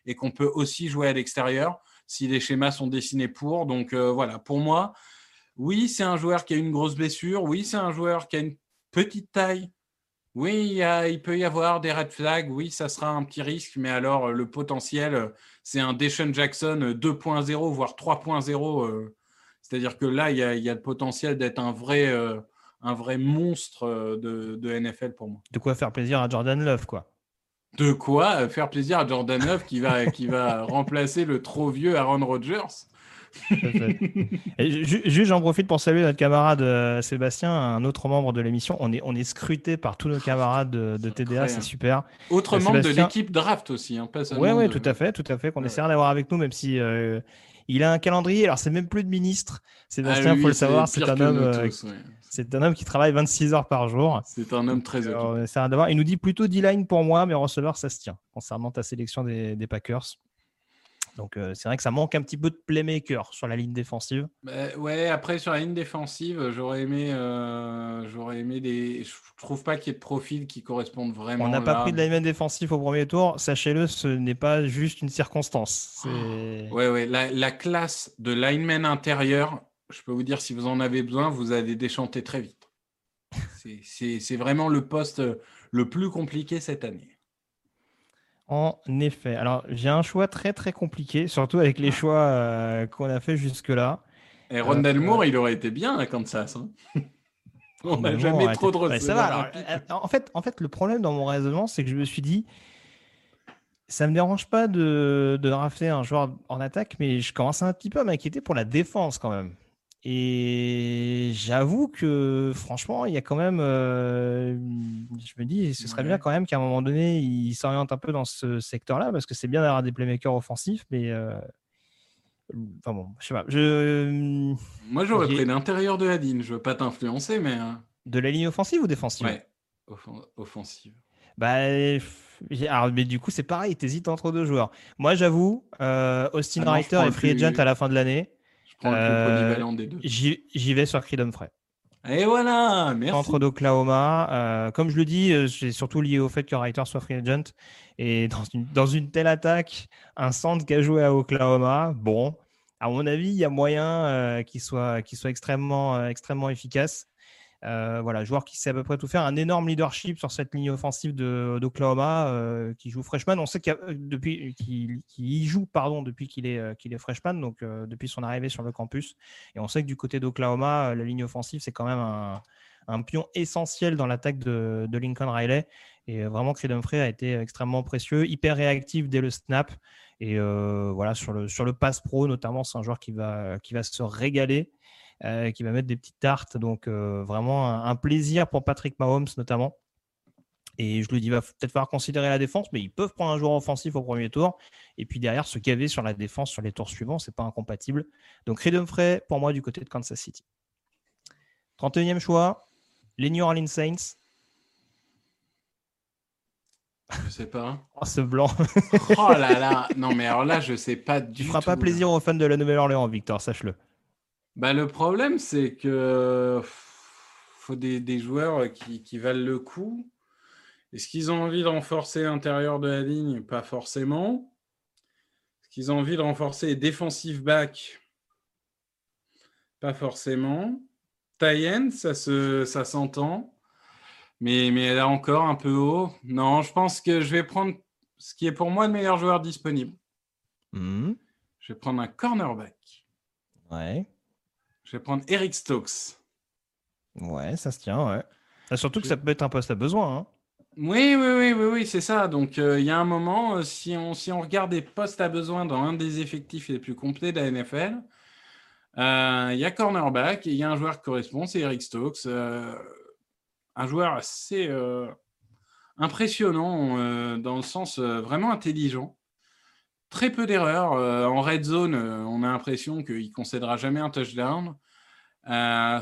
et qu'on peut aussi jouer à l'extérieur si les schémas sont dessinés pour. Donc euh, voilà, pour moi, oui, c'est un joueur qui a une grosse blessure. Oui, c'est un joueur qui a une petite taille oui, il, peut y avoir des red flags. Oui, ça sera un petit risque, mais alors le potentiel, c'est un Deshaun Jackson 2.0, voire 3.0. C'est-à-dire que là, il y, a, le potentiel d'être un vrai, un vrai monstre de, NFL pour moi. De quoi faire plaisir à Jordan Love, quoi. De quoi faire plaisir à Jordan Love qui va, qui va [LAUGHS] remplacer le trop vieux Aaron Rodgers? [LAUGHS] Juste, j'en profite pour saluer notre camarade euh, Sébastien, un autre membre de l'émission. On est, on est scruté par tous nos camarades de, TDA, c'est super. Autre euh, membre de l'équipe draft aussi, hein, Oui, ouais, tout à fait, tout à fait. Qu'on essaiera d'avoir avec nous, même si euh, il a un calendrier. Alors, c'est même plus de ministre. Sébastien, il ah, faut le savoir, c'est un homme. C'est un homme qui travaille 26 heures par jour. C'est un homme très occupé. Il nous dit plutôt D-line pour moi, mais receveur, ça se tient. Concernant ta sélection des, des Packers. Donc euh, c'est vrai que ça manque un petit peu de playmaker sur la ligne défensive. Bah, ouais, après sur la ligne défensive, j'aurais aimé, euh, j'aurais aimé des. Je trouve pas qu'il y ait de profils qui correspondent vraiment. On n'a pas pris de lineman défensif au premier tour. Sachez-le, ce n'est pas juste une circonstance. Ouais, ouais. La, classe de lineman intérieur, je peux vous dire si vous en avez besoin, vous allez déchanter très vite. [LAUGHS] C'est vraiment le poste le plus compliqué cette année. En effet. Alors, j'ai un choix très très compliqué, surtout avec les choix euh, qu'on a fait jusque-là. Et Rondell euh, Moore, il aurait été bien à Kansas. Hein. [LAUGHS] On n'a jamais trop de receveurs. Euh, en, fait, en fait, le problème dans mon raisonnement, c'est que je me suis dit, ça me dérange pas de, de un joueur en attaque, mais je commence un petit peu à m'inquiéter pour la défense quand même. Et j'avoue que franchement, il y a quand même. Euh, je me dis, ce serait bien quand même qu'à un moment donné, il s'oriente un peu dans ce secteur-là, parce que c'est bien d'avoir des playmakers offensifs, mais. Euh, enfin bon, je sais pas. Je... Moi, j'aurais pris l'intérieur de la ligne. Je veux pas t'influencer, mais. Euh, de la ligne offensive ou défensive? Ouais, offensive. Bah. Alors, mais du coup, c'est pareil, t'hésites entre deux joueurs. Moi, j'avoue, Austin ah Reiter est free agent à la fin de l'année. Euh, j'y vais sur Creed Humphrey. Et voilà, merci. Centre d'Oklahoma. Euh, comme je le dis, euh, c'est surtout lié au fait que Reiter soit free agent. Et [LAUGHS] dans une, dans une telle attaque, un centre qui a joué à Oklahoma, bon, à mon avis, il y a moyen qu'il soit, soit extrêmement, extrêmement efficace. Euh, voilà, joueur qui sait à peu près tout faire, un énorme leadership sur cette ligne offensive d'Oklahoma euh, qui joue freshman. On sait qu'il euh, y joue pardon depuis qu'il est est freshman, donc depuis son arrivée sur le campus. Et on sait que du côté d'Oklahoma, la ligne offensive c'est quand même un, pion essentiel dans l'attaque de, Lincoln Riley. Et vraiment, Creed Humphrey a été extrêmement précieux, hyper réactif dès le snap. Et voilà, sur le, pass pro, notamment, c'est un joueur qui va se régaler, qui va mettre des petites tartes. Donc, vraiment un, plaisir pour Patrick Mahomes, notamment. Et je lui dis, va peut-être falloir considérer la défense, mais ils peuvent prendre un joueur offensif au premier tour. Et puis derrière, se gaver sur la défense sur les tours suivants, c'est pas incompatible. Donc, Redum Frey, pour moi, du côté de Kansas City. 31e choix, les New Orleans Saints. Je sais pas. Oh, ce blanc. oh là là. Non, mais alors là, je sais pas du tout. Tu feras pas plaisir aux fans de la Nouvelle-Orléans, Victor, sache-le. Bah, le problème, c'est que faut des, joueurs qui, qui, valent le coup. Est-ce qu'ils ont envie de renforcer l'intérieur de la ligne? Pas forcément. Est-ce qu'ils ont envie de renforcer les defensive back? Pas forcément. Tayen, ça ça s'entend. Mais, mais elle a encore un peu haut. Non, je pense que je vais prendre ce qui est pour moi le meilleur joueur disponible. Hmm. Je vais prendre un cornerback. Ouais. Je vais prendre Eric Stokes. Ouais, ça se tient, ouais. Ah, surtout que ça peut être un poste à besoin. Hein. Oui, oui, oui, oui, oui c'est ça. Donc, euh, il y a un moment, euh, si, on, si on regarde des postes à besoin dans un des effectifs les plus complets de la NFL, euh, il y a cornerback et il y a un joueur qui correspond, c'est Eric Stokes un joueur assez euh, impressionnant euh, dans le sens euh, vraiment intelligent. Très peu d'erreurs. en red zone, on a l'impression qu'il concédera jamais un touchdown.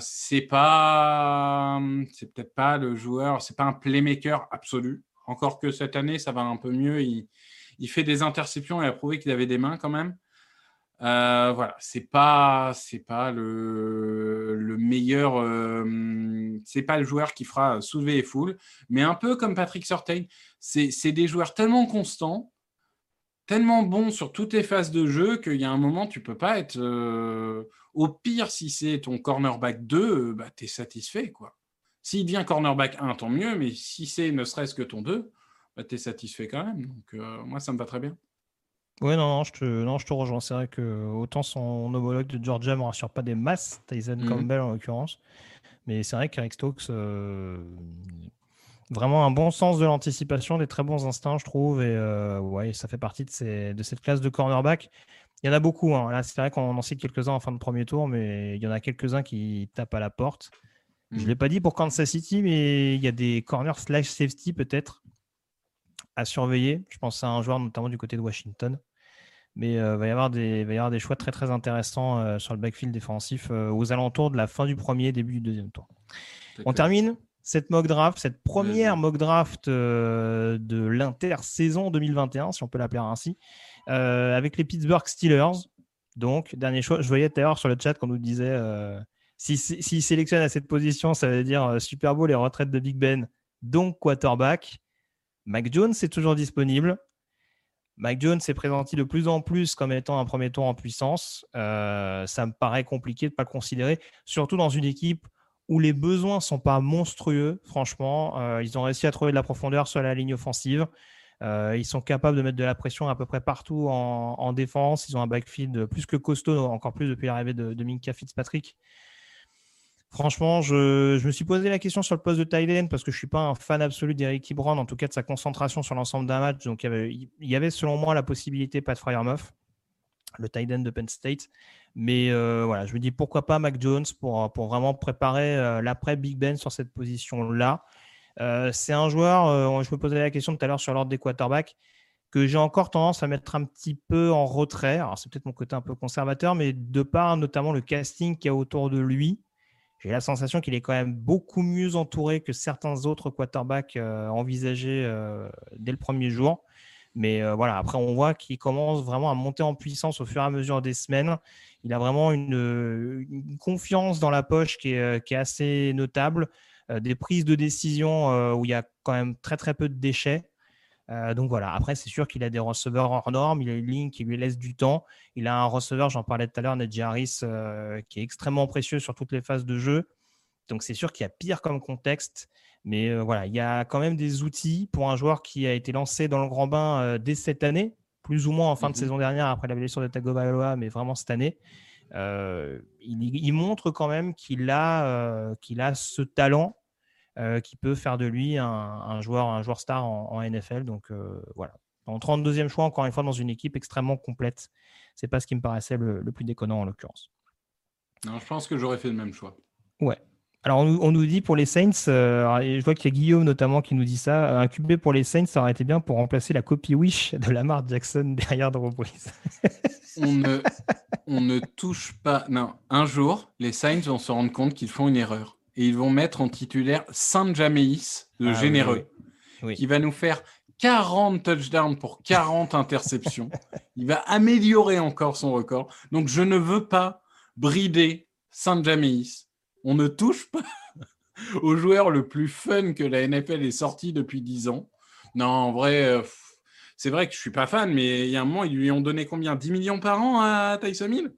c'est pas, c'est peut-être pas le joueur, c'est pas un playmaker absolu. Encore que cette année, ça va un peu mieux. Il, fait des interceptions et a prouvé qu'il avait des mains quand même. Euh, voilà, c'est pas c'est pas le, le meilleur, euh, c'est pas le joueur qui fera soulever les foules, mais un peu comme Patrick Sortain, c'est des joueurs tellement constants, tellement bons sur toutes les phases de jeu qu'il y a un moment tu peux pas être euh, au pire si c'est ton cornerback 2, bah tu es satisfait quoi. S'il devient cornerback 1, tant mieux, mais si c'est ne serait-ce que ton 2, bah, tu es satisfait quand même. Donc moi ça me va très bien. Oui, non, non, je te, non, je te rejoins. C'est vrai que autant son homologue de Georgia ne me rassure pas des masses, Tyson mhm. Campbell en l'occurrence, mais c'est vrai qu'Eric Stokes, euh, vraiment un bon sens de l'anticipation, des très bons instincts, je trouve, et euh, ouais, ça fait partie de, ces, de cette classe de cornerback. Il y en a beaucoup. Hein. Là, c'est vrai qu'on en cite quelques-uns en fin de premier tour, mais il y en a quelques-uns qui tapent à la porte. Je ne mhm. l'ai pas dit pour Kansas City, mais il y a des corners slash safety peut-être à surveiller. Je pense à un joueur notamment du côté de Washington. Mais euh, il va, y avoir des, va y avoir des choix très très intéressants euh, sur le backfield défensif aux alentours de la fin du premier, début du deuxième tour. On termine cette mock draft, cette première mock draft de l'intersaison 2021, si on peut l'appeler ainsi, avec les Pittsburgh Steelers. Donc, dernier choix. Je voyais d'ailleurs sur le chat qu'on nous disait s'il si, si sélectionne à cette position, ça veut dire Super Bowl et retraite de Big Ben, donc quarterback. Mac Jones est toujours disponible. Mac Jones s'est présenté de plus en plus comme étant un premier tour en puissance. Euh, ça me paraît compliqué de ne pas le considérer, surtout dans une équipe où les besoins ne sont pas monstrueux. Franchement, euh, ils ont réussi à trouver de la profondeur sur la ligne offensive. Euh, ils sont capables de mettre de la pression à peu près partout en, défense. Ils ont un backfield plus que costaud, encore plus depuis l'arrivée de, de Minka Fitzpatrick. Franchement, je, me suis posé la question sur le poste de Tyden parce que je ne suis pas un fan absolu d'Eric Ebron, en tout cas de sa concentration sur l'ensemble d'un match. Donc, il y, avait, selon moi la possibilité Pat Fryermuff, le Tyden de Penn State. Mais euh, voilà, je me dis pourquoi pas Mac Jones pour, pour vraiment préparer euh, l'après Big Ben sur cette position-là. Euh, c'est un joueur, je me posais la question tout à l'heure sur l'ordre des quarterbacks, que j'ai encore tendance à mettre un petit peu en retrait. Alors, c'est peut-être mon côté un peu conservateur, mais de par notamment le casting qu'il y a autour de lui, j'ai la sensation qu'il est quand même beaucoup mieux entouré que certains autres quarterbacks euh, envisagés euh, dès le premier jour. Mais euh, voilà, après, on voit qu'il commence vraiment à monter en puissance au fur et à mesure des semaines. Il a vraiment une, confiance dans la poche qui est, est assez notable. des prises de décision où il y a quand même très très peu de déchets. Euh, donc voilà, après, c'est sûr qu'il a des receveurs hors normes, il a une ligne qui lui laisse du temps. Il a un receveur, j'en parlais tout à l'heure, Nedji Harris, euh, qui est extrêmement précieux sur toutes les phases de jeu. Donc c'est sûr qu'il y a pire comme contexte. Mais euh, voilà, il y a quand même des outils pour un joueur qui a été lancé dans le grand bain dès cette année, plus ou moins en fin de mhm. saison dernière après la blessure de Tagovailoa, mais vraiment cette année. Il, montre quand même qu'il a, qu'il a ce talent euh, qui peut faire de lui un, joueur, un joueur star en, NFL. Donc euh, voilà. En 32e choix, encore une fois, dans une équipe extrêmement complète. C'est pas ce qui me paraissait le, plus déconnant en l'occurrence. Je pense que j'aurais fait le même choix. Ouais. Alors, on, nous dit pour les Saints, euh, je vois qu'il y a Guillaume notamment qui nous dit ça, un QB pour les Saints, ça aurait été bien pour remplacer la copie Wish de Lamar Jackson [LAUGHS] derrière Drew Brees. on, ne, on ne touche pas. Non, un jour, les Saints vont se rendre compte qu'ils font une erreur et ils vont mettre en titulaire Saint Jameis de ah généreux, qui va nous faire 40 touchdowns pour 40 interceptions. Il va améliorer encore son record. Donc, je ne veux pas brider Saint Jameis. On ne touche pas [LAUGHS] au joueur le plus fun que la NFL ait sorti depuis 10 ans. Non, en vrai, euh, c'est vrai que je suis pas fan, mais il y a un moment, ils lui ont donné combien? 10 millions par an à Tyson Hill?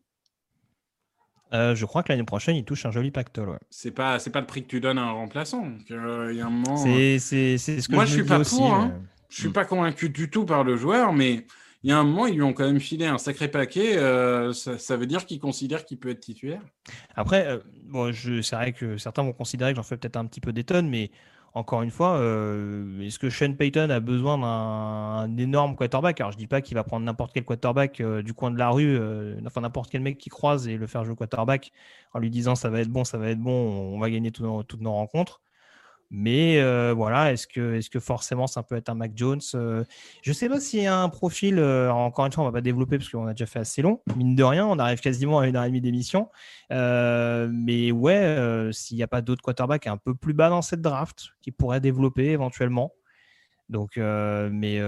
Euh, je crois que l'année prochaine, il touche un joli pactole. Ouais. C'est pas, c'est pas le prix que tu donnes à un remplaçant. Euh, il y a un moment. C'est, c'est, ce que Moi, je, suis pas aussi, pour. Hein. Je suis pas convaincu du tout par le joueur, mais il y a un moment, ils lui ont quand même filé un sacré paquet. Euh, ça, veut dire qu'il considère qu'il peut être titulaire. Après, bon, je, c'est vrai que certains vont considérer que j'en fais peut-être un petit peu des mais encore une fois, euh, est-ce que Sean Payton a besoin d'un énorme quarterback? Alors, je dis pas qu'il va prendre n'importe quel quarterback euh, du coin de la rue, euh, enfin n'importe quel mec qui croise et le faire jouer quarterback en lui disant ça va être bon, ça va être bon, on va gagner toutes nos rencontres. Mais euh, voilà, est-ce que, est que forcément ça peut être un Mac Jones euh, Je ne sais pas s'il y a un profil, euh, encore une fois, on ne va pas développer parce qu'on a déjà fait assez long. Mine de rien, on arrive quasiment à une heure et demie d'émission. mais ouais, s'il n'y a pas d'autres quarterbacks un peu plus bas dans cette draft qui pourraient développer éventuellement. Donc, mais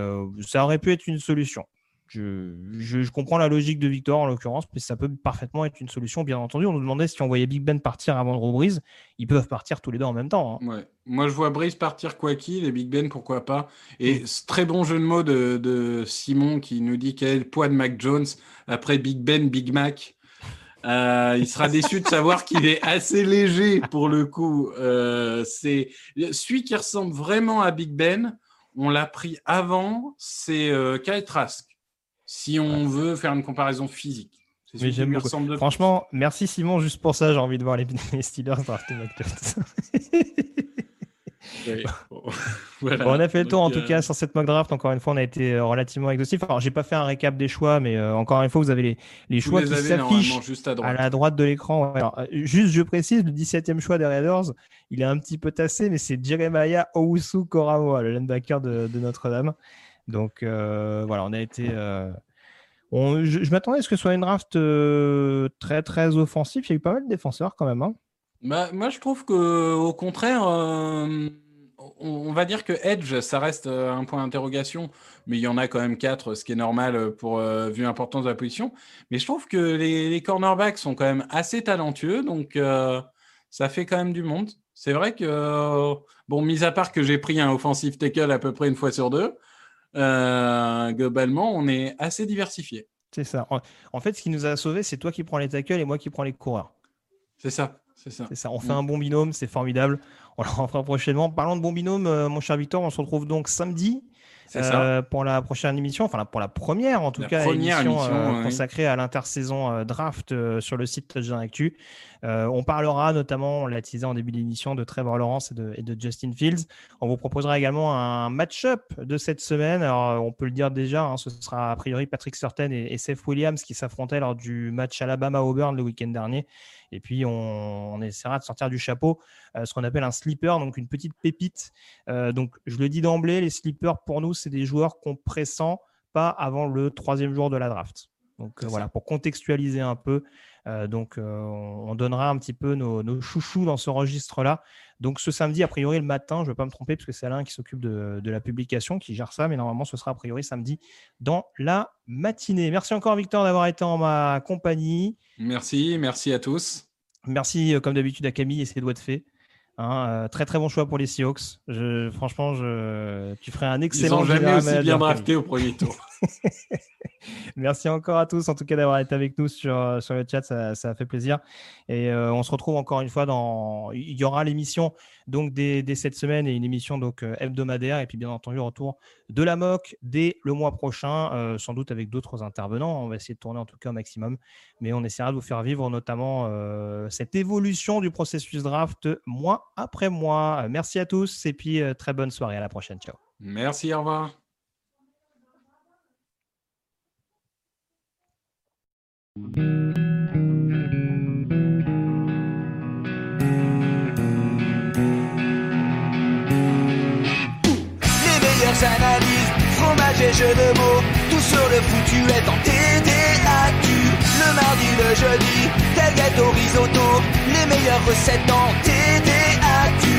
ça aurait pu être une solution. Je, comprends la logique de Victor en l'occurrence, mais ça peut parfaitement être une solution. Bien entendu, on nous demandait si on voyait Big Ben partir avant Drew Brees. Ils peuvent partir tous les deux en même temps. Hein. Moi, je vois Brees partir quoi qu'il et Big Ben pourquoi pas. Et mm. très bon jeu de mots de, Simon qui nous dit quel est le poids de Mac Jones après Big Ben, Big Mac. Euh, il sera [LAUGHS] déçu de savoir qu'il est assez léger pour le coup. Euh, c'est celui qui ressemble vraiment à Big Ben. On l'a pris avant, c'est euh, Kyle Trask si on veut faire une comparaison physique. Oui, j'aime Franchement, merci Simon, juste pour ça, j'ai envie de voir les, [LAUGHS] Steelers drafter [LAUGHS] [LAUGHS] on a fait le tour en tout cas sur cette mock draft. Encore une fois, on a été euh, relativement exhaustif. Alors, j'ai pas fait un récap des choix, mais euh, encore une fois, vous avez les, choix qui s'affichent à, la droite de l'écran. Euh, juste, je précise, le 17e choix des Raiders, il est un petit peu tassé, mais c'est Jeremiah Owusu Koramoa, le linebacker de Notre-Dame. Donc euh, voilà, on a été. Euh, je, m'attendais à ce que ce soit une draft euh, très très offensive. Il y a eu pas mal de défenseurs quand même. Hein. Bah, moi, je trouve que au contraire, on, va dire que Edge, ça reste un point d'interrogation, mais il y en a quand même quatre, ce qui est normal pour vu l'importance de la position. Mais je trouve que les, les, cornerbacks sont quand même assez talentueux, donc ça fait quand même du monde. C'est vrai que, bon, mis à part que j'ai pris un offensive tackle à peu près une fois sur deux, euh, globalement, on est assez diversifié. C'est ça. En fait, ce qui nous a sauvés, c'est toi qui prends les tackles et moi qui prends les coureurs. C'est ça. C'est ça. ça. On fait un bon binôme, c'est formidable. On le [LAUGHS] refera prochainement. Parlons de bon binôme, euh, mon cher Victor, on se retrouve donc samedi euh, pour la prochaine émission, enfin pour la première en tout cas, émission, euh, consacrée à l'intersaison euh, draft sur le site Touchdown Actu. on parlera notamment, on l'a teasé en début d'émission, de Trevor Lawrence et de, Justin Fields. On vous proposera également un match-up de cette semaine. Alors, on peut le dire déjà, hein, ce sera a priori Patrick Surtain et, et Seth Williams qui s'affrontaient lors du match Alabama-Auburn le week-end dernier. Et puis, on, essaiera de sortir du chapeau euh, ce qu'on appelle un sleeper, donc une petite pépite. Euh, donc, je le dis d'emblée, les sleepers, pour nous, c'est des joueurs qu'on pressent pas avant le troisième jour de la draft. Donc, euh, voilà, pour contextualiser un peu. Donc, on donnera un petit peu nos, chouchous dans ce registre-là. Donc, ce samedi, a priori, le matin, je ne vais pas me tromper parce que c'est Alain qui s'occupe de, de, la publication, qui gère ça, mais normalement, ce sera a priori samedi dans la matinée. Merci encore, Victor, d'avoir été en ma compagnie. Merci, merci à tous. Merci, euh, comme d'habitude, à Camille et ses doigts de fée. Hein, euh, très très bon choix pour les Seahawks. franchement, je, tu ferais un excellent. Ils n'ont jamais aussi bien drafté au premier tour. [LAUGHS] [LAUGHS] Merci encore à tous, en tout cas, d'avoir été avec nous sur, euh, sur le chat. Ça, a fait plaisir. Et euh, on se retrouve encore une fois dans. Il y aura l'émission donc dès, cette semaine et une émission donc euh, hebdomadaire. Et puis, bien entendu, retour de la moque dès le mois prochain, sans doute avec d'autres intervenants. On va essayer de tourner en tout cas au maximum. Mais on essaiera de vous faire vivre notamment cette évolution du processus draft mois après mois. Merci à tous et puis très bonne soirée. À la prochaine. Ciao. Merci, au revoir. Les meilleures analyses, fromage et jeux de mots, tout sur le foutu est en TDAQ. Le mardi, le jeudi, tel gâteau risotto, les meilleures recettes en TDAQ.